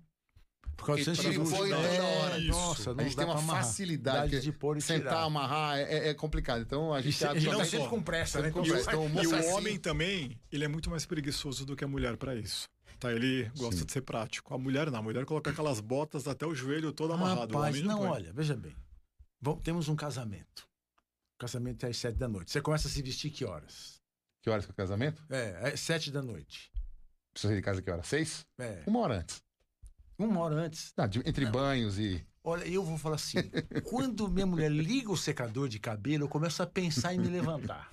Por causa cirúrgico. toda É. Nossa, a não gente dá tem uma facilidade. Idade de pôr e sentar, tirar. amarrar é, é complicado. Então a E gente se- acha e que- não sempre com pressa, né? Sempre Então, com pressa. Então, E o homem também, ele é muito mais preguiçoso do que a mulher para isso. Tá? Ele gosta Sim. de ser prático. A mulher não. A mulher coloca aquelas botas até o joelho todo amarrado. Rapaz, não, põe. olha, veja bem. Vamos- temos um casamento. O casamento é às sete da noite. Você começa a se vestir que horas? Que horas que é o casamento? É, é sete da noite. Precisa sair de casa que hora? Seis? É, Uma hora antes. uma hora antes. Ah, de- entre Não. banhos e. Olha, eu vou falar assim: <laughs> quando minha mulher liga o secador de cabelo, eu começo a pensar em me levantar.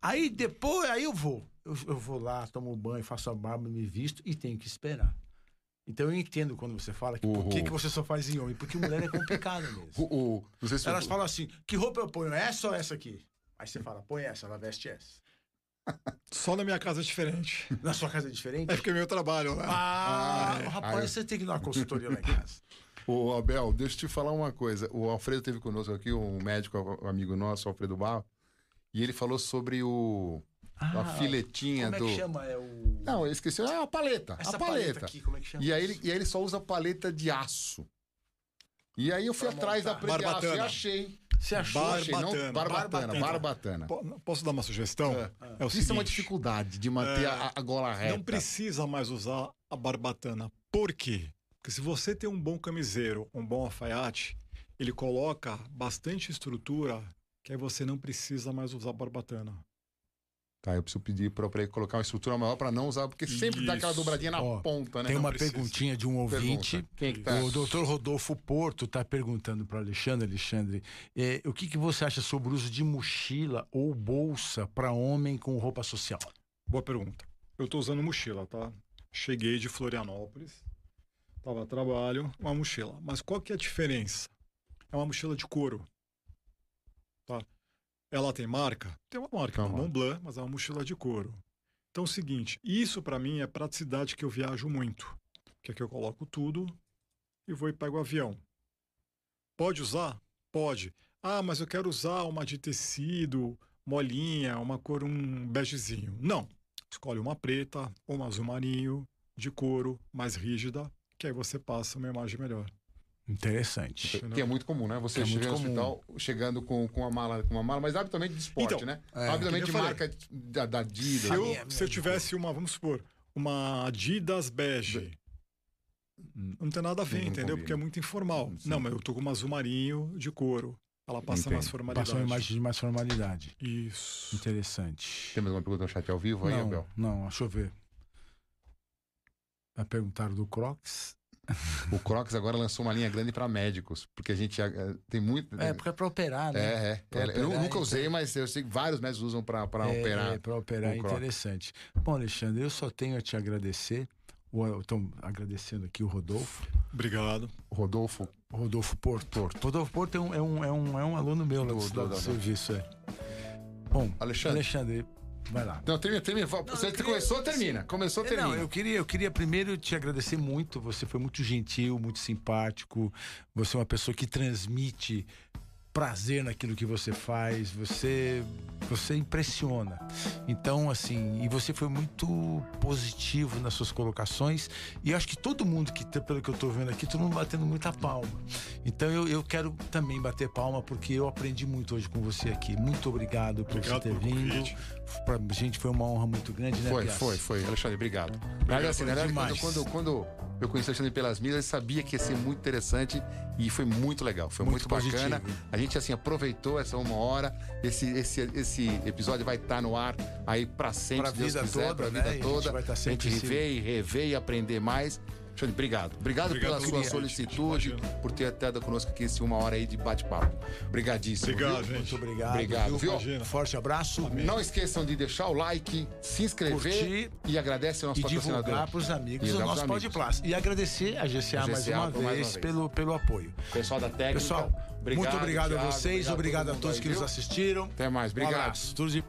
Aí depois, aí eu vou. Eu, eu vou lá, tomo banho, faço a barba, me visto e tenho que esperar. Então eu entendo quando você fala que por que, Uhum. que você só faz em homem? Porque mulher é complicado <laughs> mesmo. Se Elas falam assim: que roupa eu ponho? Essa ou essa aqui? Aí você fala: põe essa, ela veste essa. Só na minha casa é diferente. Na sua casa é diferente? É porque é meu trabalho, né? Ah, Ah, é. rapaz, Ah, é. você tem que ir numa consultoria lá em casa. <laughs> Ô, Abel, deixa eu te falar uma coisa. O Alfredo teve conosco aqui, um médico um amigo nosso, Alfredo Barro, e ele falou sobre o, a Ah, filetinha Como é do. que chama? É o. Não, eu esqueci. Ah, a paleta. Essa a paleta. aqui, como é que chama? E aí, ele, e aí ele só usa paleta de aço. E aí eu fui Pra atrás da montar. preta de aço e Barbatana. achei. Você achou? Bar- achei não, Barbatana. barbatana, Barbatana. barbatana. Po- Posso dar uma sugestão? É. É o Isso é uma dificuldade de manter É, a, a gola reta. Não precisa mais usar a barbatana. Por quê? Porque se você tem um bom camiseiro, um bom alfaiate, ele coloca bastante estrutura que aí você não precisa mais usar barbatana. Tá, eu preciso pedir para ele colocar uma estrutura maior para não usar, porque sempre dá aquela Isso. dobradinha na Ó, ponta, né? Tem Não uma precisa. perguntinha de um ouvinte. Pergunta. Quem é que tá? O doutor Rodolfo Porto está perguntando para Alexandre, Alexandre, eh, o que, que você acha sobre o uso de mochila ou bolsa para homem com roupa social? Boa pergunta. Eu tô usando mochila, tá? Cheguei de Florianópolis, tava a trabalho, uma mochila. Mas qual que é a diferença? É uma mochila de couro, tá? Ela tem marca? Tem uma marca, uma Montblanc, mas é uma mochila de couro. Então é o seguinte, isso para mim é praticidade que eu viajo muito. Que é que eu coloco tudo e vou e pego o avião. Pode usar? Pode. Ah, mas eu quero usar uma de tecido, molinha, uma cor, um begezinho. Não. Escolhe uma preta ou uma azul marinho, de couro, mais rígida, que aí você passa uma imagem melhor. Interessante. Que é muito comum, né? Você é chega no comum. hospital chegando com, com, uma mala, com uma mala, mas habitualmente de esporte, Então, né? é, habitualmente de marca da, da Adidas. Se eu, minha- se eu tivesse uma, vamos supor, uma Adidas bege, não tem nada a ver, Não entendeu? combina. Porque é muito informal. Sim. Não, mas eu tô com uma azul marinho de couro. Ela passa mais Entendo. formalidade. Passou uma imagem de mais formalidade. Isso. Interessante. Tem mais uma pergunta no chat ao vivo aí, não, Abel? não, deixa eu ver. Vai perguntar do Crocs. O Crocs agora lançou uma linha grande para médicos, porque a gente eh, tem muito. É, porque é para operar, né? É, é. Pra É, eu operar, nunca usei, mas eu sei que vários médicos usam para operar. É, para operar, Crocs. interessante. Bom, Alexandre, eu só tenho a te agradecer. Estou agradecendo aqui o Rodolfo. Obrigado. Rodolfo, Rodolfo Porto. Rodolfo Porto é um, é um, é um, é um aluno meu do, Do- do- do serviço. É. Bom, Alexandre. Alexandre, vai lá. Não, termina, termina. Você queria- começou, termina. Começou, termina. Não, eu queria, eu queria primeiro te agradecer muito. Você foi muito gentil, muito simpático. Você é uma pessoa que transmite prazer naquilo que você faz. Você, você impressiona. Então, assim, e você foi muito positivo nas suas colocações. E acho que todo mundo que, tá- pelo que eu tô vendo aqui, todo mundo batendo muita palma. Então, eu, eu quero também bater palma porque eu aprendi muito hoje com você aqui. Muito obrigado por Obrigado você ter vindo. convite. Pra gente foi uma honra muito grande, né, Foi, foi, foi. Alexandre, obrigado. Mas, assim, na verdade, quando, quando, quando eu conheci o Alexandre pelas mídias, eu sabia que ia ser muito interessante e foi muito legal. Foi muito, Muito bacana. A gente, assim, aproveitou essa uma hora. Esse, esse, esse episódio vai estar no ar aí pra sempre, Pra se Deus vida quiser, toda, pra né? vida E a gente toda. vai estar a gente rever e rever e aprender mais. Obrigado. Obrigado, Obrigado pela sua solicitude, por ter até dado conosco aqui esse uma hora aí de bate-papo. Obrigadíssimo. Obrigado, viu? gente. Muito obrigado. Obrigado, viu? Imagina. Forte abraço. Não esqueçam de deixar o like, se inscrever Curtir e agradece ao nosso E divulgar patrocinador. para os amigos E o divulgar nosso. Podplas. E agradecer a GCA, A mais, GCA uma por mais vez, uma vez. Pelo, pelo apoio. Pessoal da técnica. Pessoal, obrigado, muito obrigado Thiago, a vocês, obrigado, todo a todos aí, que nos viu? assistiram. Até mais, Um obrigado. abraço. Tudo de